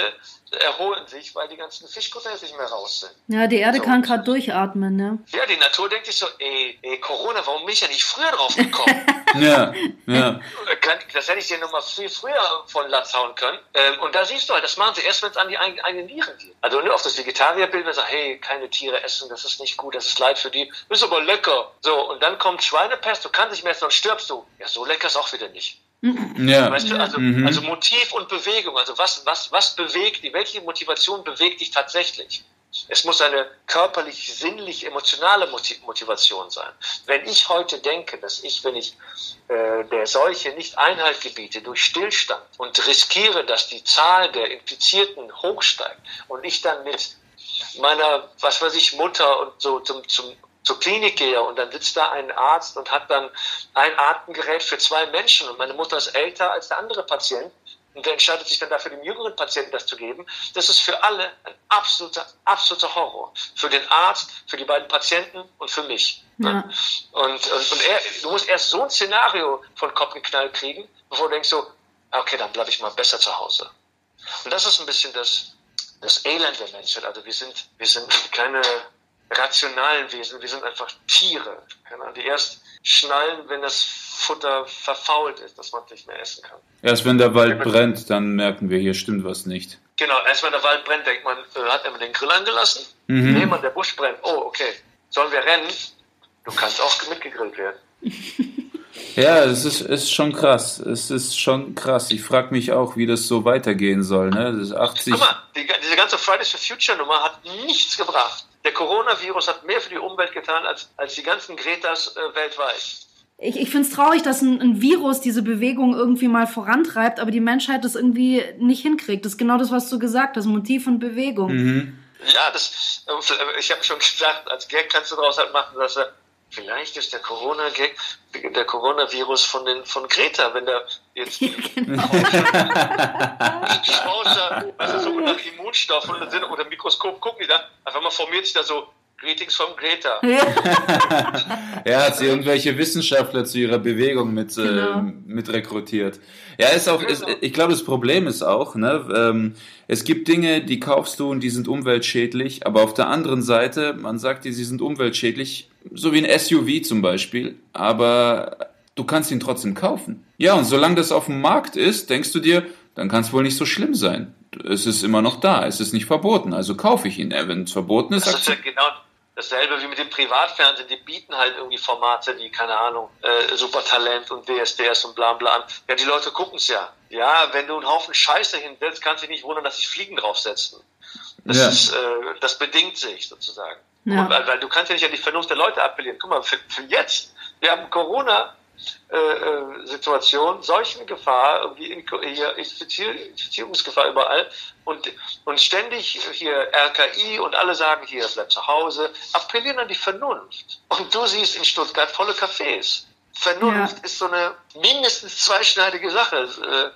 erholen sich, weil die ganzen Fischkutter jetzt nicht mehr raus sind. Ja, die Erde So. kann gerade durchatmen, ne? Ja, die Natur denkt sich so, ey, ey, Corona, warum bin ich ja nicht früher drauf gekommen? [laughs] Ja, ja. Das hätte ich dir noch mal viel früher von Latz hauen können. Ähm, und da siehst du halt, das machen sie erst, wenn es an die eigenen Nieren geht. Also nur auf das Vegetarierbild, wenn sie sagen, hey, keine Tiere essen, das ist nicht gut, das ist leid für die. Ist aber lecker. So, und dann kommt Schweinepest, du kannst nicht mehr essen und stirbst du. Ja, so lecker ist auch wieder nicht. Ja, Weißt du, also, Mhm. also Motiv und Bewegung, also was, was, was bewegt die, welche Motivation bewegt dich tatsächlich? Es muss eine körperlich, sinnlich, emotionale Moti- Motivation sein. Wenn ich heute denke, dass ich, wenn ich äh, der Seuche nicht Einhalt gebiete durch Stillstand und riskiere, dass die Zahl der Infizierten hochsteigt und ich dann mit meiner, was weiß ich, Mutter und so zum, zum, zur Klinik gehe und dann sitzt da ein Arzt und hat dann ein Atemgerät für zwei Menschen und meine Mutter ist älter als der andere Patient und der entscheidet sich dann dafür, dem jüngeren Patienten das zu geben. Das ist für alle ein absoluter, absoluter Horror. Für den Arzt, für die beiden Patienten und für mich. Ja. Und, und, und er, du musst erst so ein Szenario von Kopf geknallt kriegen, bevor du denkst so, okay, dann bleibe ich mal besser zu Hause. Und das ist ein bisschen das, das Elend der Menschheit. Also wir sind, wir sind keine rationalen Wesen, wir sind einfach Tiere, die erst schnallen, wenn das Futter verfault ist, dass man es nicht mehr essen kann. Erst wenn der Wald brennt, dann merken wir, hier stimmt was nicht. Genau, erst wenn der Wald brennt, denkt man, äh, hat er den Grill angelassen? Mhm. Nee, man, der Busch brennt. Oh, okay. Sollen wir rennen? Du kannst auch mitgegrillt werden. [laughs] Ja, es ist, ist schon krass. Es ist schon krass. Ich frage mich auch, wie das so weitergehen soll. Ne? Das ist 80. Guck mal, die, diese ganze Fridays for Future Nummer hat nichts gebracht. Der Coronavirus hat mehr für die Umwelt getan als, als die ganzen Gretas äh, weltweit. Ich, ich finde es traurig, dass ein, ein Virus diese Bewegung irgendwie mal vorantreibt, aber die Menschheit das irgendwie nicht hinkriegt. Das ist genau das, was du gesagt hast, Motiv und Bewegung. Mhm. Ja, das, äh, ich habe schon gedacht, als Gag kannst du daraus halt machen, dass er, vielleicht ist der Corona-Gag, der Coronavirus von den, von Greta, wenn der jetzt [laughs] Ja, genau. [laughs] die also so nach Immunstoffen sind oder Mikroskop gucken die da, einfach mal formiert sich da so Greetings from Greta. [laughs] Ja, hat sie irgendwelche Wissenschaftler zu ihrer Bewegung mit, Genau. äh, mit rekrutiert. Ja, ist auch, ist, ich glaube, das Problem ist auch, ne, ähm, es gibt Dinge, die kaufst du und die sind umweltschädlich, aber auf der anderen Seite, man sagt dir, sie sind umweltschädlich, so wie ein SUV zum Beispiel, aber du kannst ihn trotzdem kaufen. Ja, und solange das auf dem Markt ist, denkst du dir, dann kann es wohl nicht so schlimm sein. Es ist immer noch da, es ist nicht verboten, also kaufe ich ihn. Wenn es verboten ist, Das ist ja genau dasselbe wie mit dem Privatfernsehen. Die bieten halt irgendwie Formate wie, keine Ahnung, äh, Supertalent und DSDS und bla bla an. Ja, die Leute gucken es ja. Ja, wenn du einen Haufen Scheiße hinsetzt, kannst du dich nicht wundern, dass sich Fliegen draufsetzen. Das, Ja. ist, äh, das bedingt sich sozusagen. Ja. Und, weil, weil du kannst ja nicht an die Vernunft der Leute appellieren. Guck mal, für, für jetzt, wir haben Corona, äh, äh, Situation, Seuchengefahr, irgendwie in, hier Infizier, Infizierungsgefahr überall und, und ständig hier RKI und alle sagen hier, bleib zu Hause, appellieren an die Vernunft. Und du siehst in Stuttgart volle Cafés. Vernunft Ja. ist so eine mindestens zweischneidige Sache.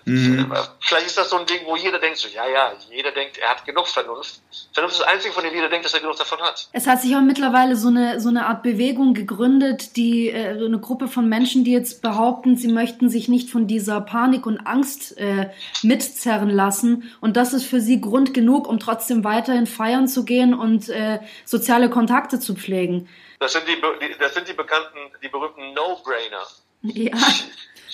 Äh, Mhm. Vielleicht ist das so ein Ding, wo jeder denkt, so, ja, ja, jeder denkt, er hat genug Vernunft. Vernunft ist das Einzige, von dem jeder denkt, dass er genug davon hat. Es hat sich auch mittlerweile so eine, so eine Art Bewegung gegründet, die äh, so eine Gruppe von Menschen, die jetzt behaupten, sie möchten sich nicht von dieser Panik und Angst äh, mitzerren lassen. Und das ist für sie Grund genug, um trotzdem weiterhin feiern zu gehen und äh, soziale Kontakte zu pflegen. Das sind die, das sind die bekannten, die berühmten No-Brainer, Ja,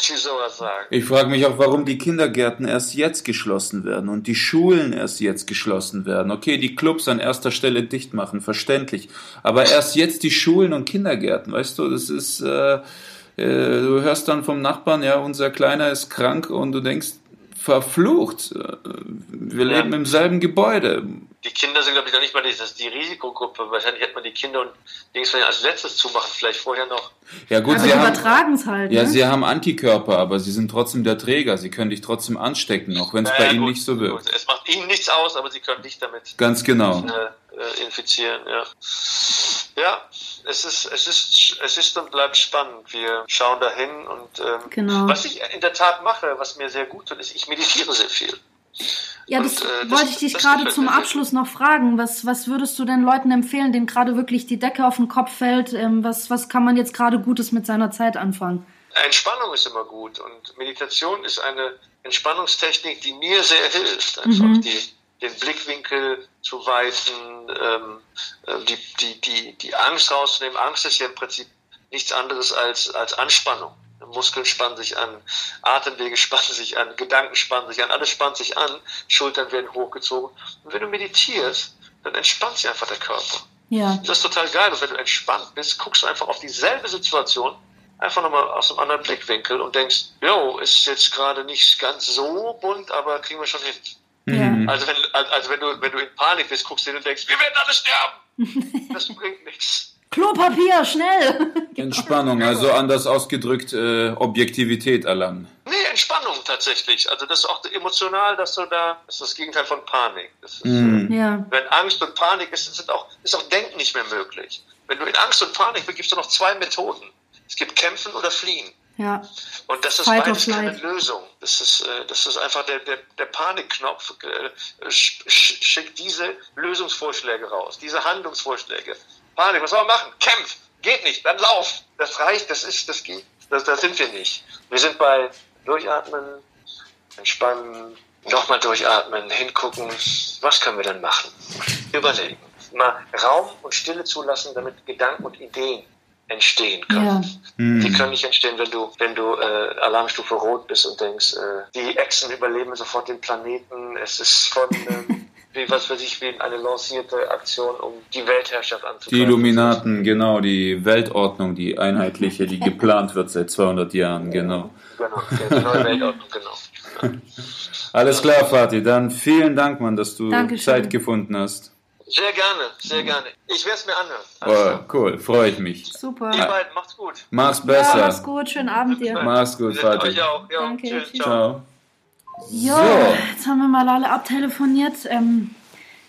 die sowas sagen. Ich frage mich auch, warum die Kindergärten erst jetzt geschlossen werden und die Schulen erst jetzt geschlossen werden. Okay, die Clubs an erster Stelle dicht machen, verständlich. Aber erst jetzt die Schulen und Kindergärten, weißt du, das ist, äh, äh, du hörst dann vom Nachbarn, ja, unser Kleiner ist krank und du denkst, verflucht, äh, wir Ja. leben im selben Gebäude. Die Kinder sind, glaube ich, noch nicht mal die, das ist die Risikogruppe. Wahrscheinlich hätte man die Kinder und Dings als letztes zumachen, vielleicht vorher noch. Ja gut, aber sie die haben, übertragen es halt. ja, ne? sie haben Antikörper, aber sie sind trotzdem der Träger. Sie können dich trotzdem anstecken, auch wenn es bei Naja, ihnen gut, nicht so wirkt. gut. Es macht ihnen nichts aus, aber sie können dich damit Ganz genau. äh, äh, infizieren, ja. Ja, es ist, es ist, es ist und bleibt spannend. Wir schauen dahin und ähm, Genau. was ich in der Tat mache, was mir sehr gut tut, ist, ich meditiere sehr viel. Ja, Und, das äh, das- wollte ich dich gerade zum Abschluss noch fragen. Was, was würdest du denn Leuten empfehlen, denen gerade wirklich die Decke auf den Kopf fällt? Ähm, was, was kann man jetzt gerade Gutes mit seiner Zeit anfangen? Entspannung ist immer gut und Meditation ist eine Entspannungstechnik, die mir sehr hilft, einfach Mhm. die, den Blickwinkel zu weiten, ähm, äh, die, die, die, die Angst rauszunehmen. Angst ist ja im Prinzip nichts anderes als, als Anspannung. Muskeln spannen sich an, Atemwege [laughs] spannen sich an, Gedanken spannen sich an, alles spannt sich an, Schultern werden hochgezogen. Und wenn du meditierst, dann entspannt sich einfach der Körper. Ja. Das ist total geil. Und wenn du entspannt bist, guckst du einfach auf dieselbe Situation, einfach nochmal aus einem anderen Blickwinkel und denkst, jo, ist jetzt gerade nicht ganz so bunt, aber kriegen wir schon hin. Mhm. Also wenn, also wenn du, wenn du in Panik bist, guckst du hin und denkst, wir werden alle sterben. [laughs] Das bringt nichts. Klopapier, schnell! [laughs] Entspannung, also anders ausgedrückt, äh, Objektivität erlangen. Nee, Entspannung tatsächlich. Also das ist auch emotional, dass du da, das ist das Gegenteil von Panik. Das ist, Mhm. ja. Wenn Angst und Panik ist, ist auch, ist auch Denken nicht mehr möglich. Wenn du in Angst und Panik bist, gibt es nur noch zwei Methoden. Es gibt Kämpfen oder Fliehen. Ja. Und das ist Fight beides keine. Lösung. Das ist, äh, das ist einfach der, der, der Panikknopf, äh, sch- sch- schickt diese Lösungsvorschläge raus, diese Handlungsvorschläge. Panik, was soll man machen? Kämpf! Geht nicht, dann lauf! Das reicht, das ist, das geht. Das, da sind wir nicht. Wir sind bei Durchatmen, Entspannen, nochmal durchatmen, hingucken. Was können wir denn machen? Überlegen. Mal Raum und Stille zulassen, damit Gedanken und Ideen entstehen können. Ja. Die können nicht entstehen, wenn du, wenn du äh, Alarmstufe Rot bist und denkst, äh, die Echsen überleben sofort den Planeten. Es ist von, ähm, [laughs] wie was weiß ich, wie eine lancierte Aktion, um die Weltherrschaft anzugreifen. Die Illuminaten, genau, die Weltordnung, die einheitliche, die geplant wird seit 200 Jahren, genau. Genau, die neue Weltordnung, [laughs] genau. Alles klar, Fatih, dann vielen Dank, Mann, dass du Dankeschön. Zeit gefunden hast. Sehr gerne, sehr gerne. Ich werde es mir anhören. Oh, cool, freue ich mich. Super. Ihr beiden, macht's gut. Mach's Ja, besser. mach's gut, schönen Abend dir. Mach's gut, Fatih. Euch auch. Ja, Danke, tschüss, tschüss. ciao. Ja, So. jetzt haben wir mal alle abtelefoniert. Ähm,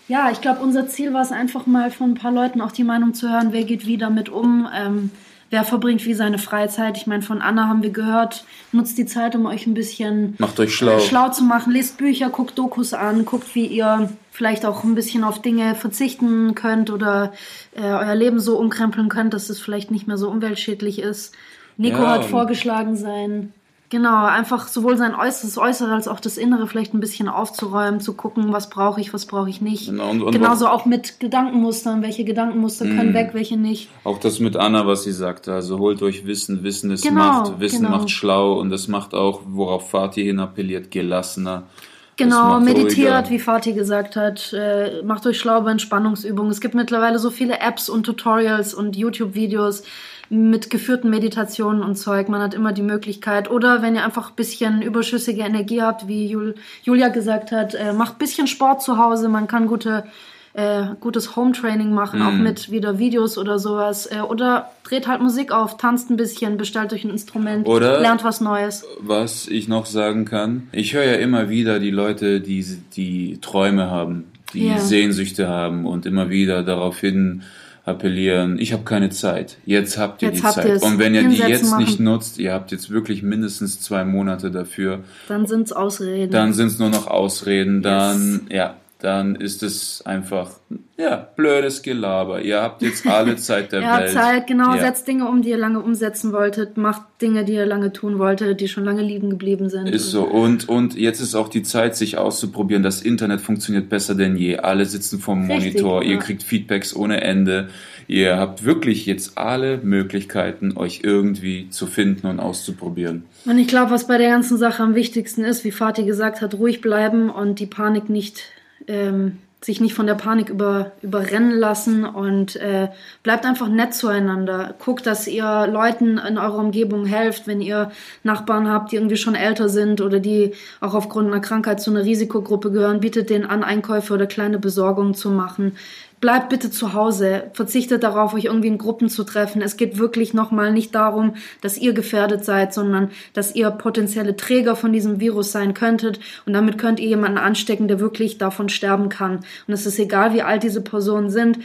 ja, ich glaube, unser Ziel war es einfach mal von ein paar Leuten auch die Meinung zu hören, wer geht wie damit um, ähm, wer verbringt wie seine Freizeit. Ich meine, von Anna haben wir gehört, nutzt die Zeit, um euch ein bisschen Macht euch schlau. schlau zu machen. Lest Bücher, guckt Dokus an, guckt, wie ihr vielleicht auch ein bisschen auf Dinge verzichten könnt oder äh, euer Leben so umkrempeln könnt, dass es vielleicht nicht mehr so umweltschädlich ist. Nico Ja, hat vorgeschlagen, sein Genau, einfach sowohl sein Äußeres, Äußere als auch das Innere vielleicht ein bisschen aufzuräumen, zu gucken, was brauche ich, was brauche ich nicht. Genau, und- und Genauso auch mit Gedankenmustern, welche Gedankenmuster können Mhm. weg, welche nicht. Auch das mit Anna, was sie sagte. Also holt euch Wissen, Wissen ist Genau, Macht, Wissen genau. macht schlau und das macht auch, worauf Fatih hin appelliert, gelassener. Genau, meditiert, wie Fatih gesagt hat, äh, macht euch schlau bei Entspannungsübungen. Es gibt mittlerweile so viele Apps und Tutorials und YouTube-Videos mit geführten Meditationen und Zeug. Man hat immer die Möglichkeit. Oder wenn ihr einfach ein bisschen überschüssige Energie habt, wie Jul Julia gesagt hat, äh, macht ein bisschen Sport zu Hause. Man kann gute, äh, gutes Home-Training machen, auch Mhm. mit wieder Videos oder sowas. Äh, oder dreht halt Musik auf, tanzt ein bisschen, bestellt euch ein Instrument, Oder- lernt was Neues. Was ich noch sagen kann, ich höre ja immer wieder die Leute, die, die Träume haben, die Ja. Sehnsüchte haben und immer wieder darauf hin appellieren, ich habe keine Zeit. Jetzt habt ihr Jetzt die habt Zeit. Und wenn ihr die jetzt nicht machen. nutzt, ihr habt jetzt wirklich mindestens zwei Monate dafür, Dann sind's Ausreden. dann sind es nur noch Ausreden, dann, ja, dann ist es einfach, ja, blödes Gelaber. Ihr habt jetzt alle Zeit der [laughs] Ihr habt Welt. Zeit, genau, Ja. setzt Dinge um, die ihr lange umsetzen wolltet, macht Dinge, die ihr lange tun wolltet, die schon lange liegen geblieben sind. Ist so. Und, und jetzt ist auch die Zeit, sich auszuprobieren. Das Internet funktioniert besser denn je. Alle sitzen vorm Richtig, Monitor. Ihr ja. kriegt Feedbacks ohne Ende. Ihr habt wirklich jetzt alle Möglichkeiten, euch irgendwie zu finden und auszuprobieren. Und ich glaube, was bei der ganzen Sache am wichtigsten ist, wie Fatih gesagt hat, ruhig bleiben und die Panik nicht, ähm, sich nicht von der Panik über, überrennen lassen und äh, bleibt einfach nett zueinander. Guckt, dass ihr Leuten in eurer Umgebung helft, wenn ihr Nachbarn habt, die irgendwie schon älter sind oder die auch aufgrund einer Krankheit zu einer Risikogruppe gehören, bietet denen an, Einkäufe oder kleine Besorgungen zu machen. Bleibt bitte zu Hause, verzichtet darauf, euch irgendwie in Gruppen zu treffen. Es geht wirklich nochmal nicht darum, dass ihr gefährdet seid, sondern dass ihr potenzielle Träger von diesem Virus sein könntet und damit könnt ihr jemanden anstecken, der wirklich davon sterben kann. Und es ist egal, wie alt diese Personen sind.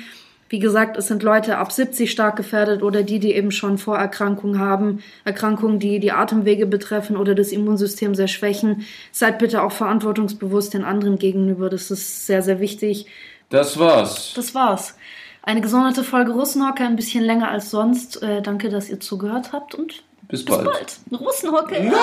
Wie gesagt, es sind Leute ab 70 stark gefährdet oder die, die eben schon Vorerkrankungen haben, Erkrankungen, die die Atemwege betreffen oder das Immunsystem sehr schwächen. Seid bitte auch verantwortungsbewusst den anderen gegenüber. Das ist sehr, sehr wichtig. Das war's. Das war's. Eine gesonderte Folge Russenhocke, ein bisschen länger als sonst. Äh, danke, dass ihr zugehört habt und bis, bis bald. bald. Russenhocke. Ja.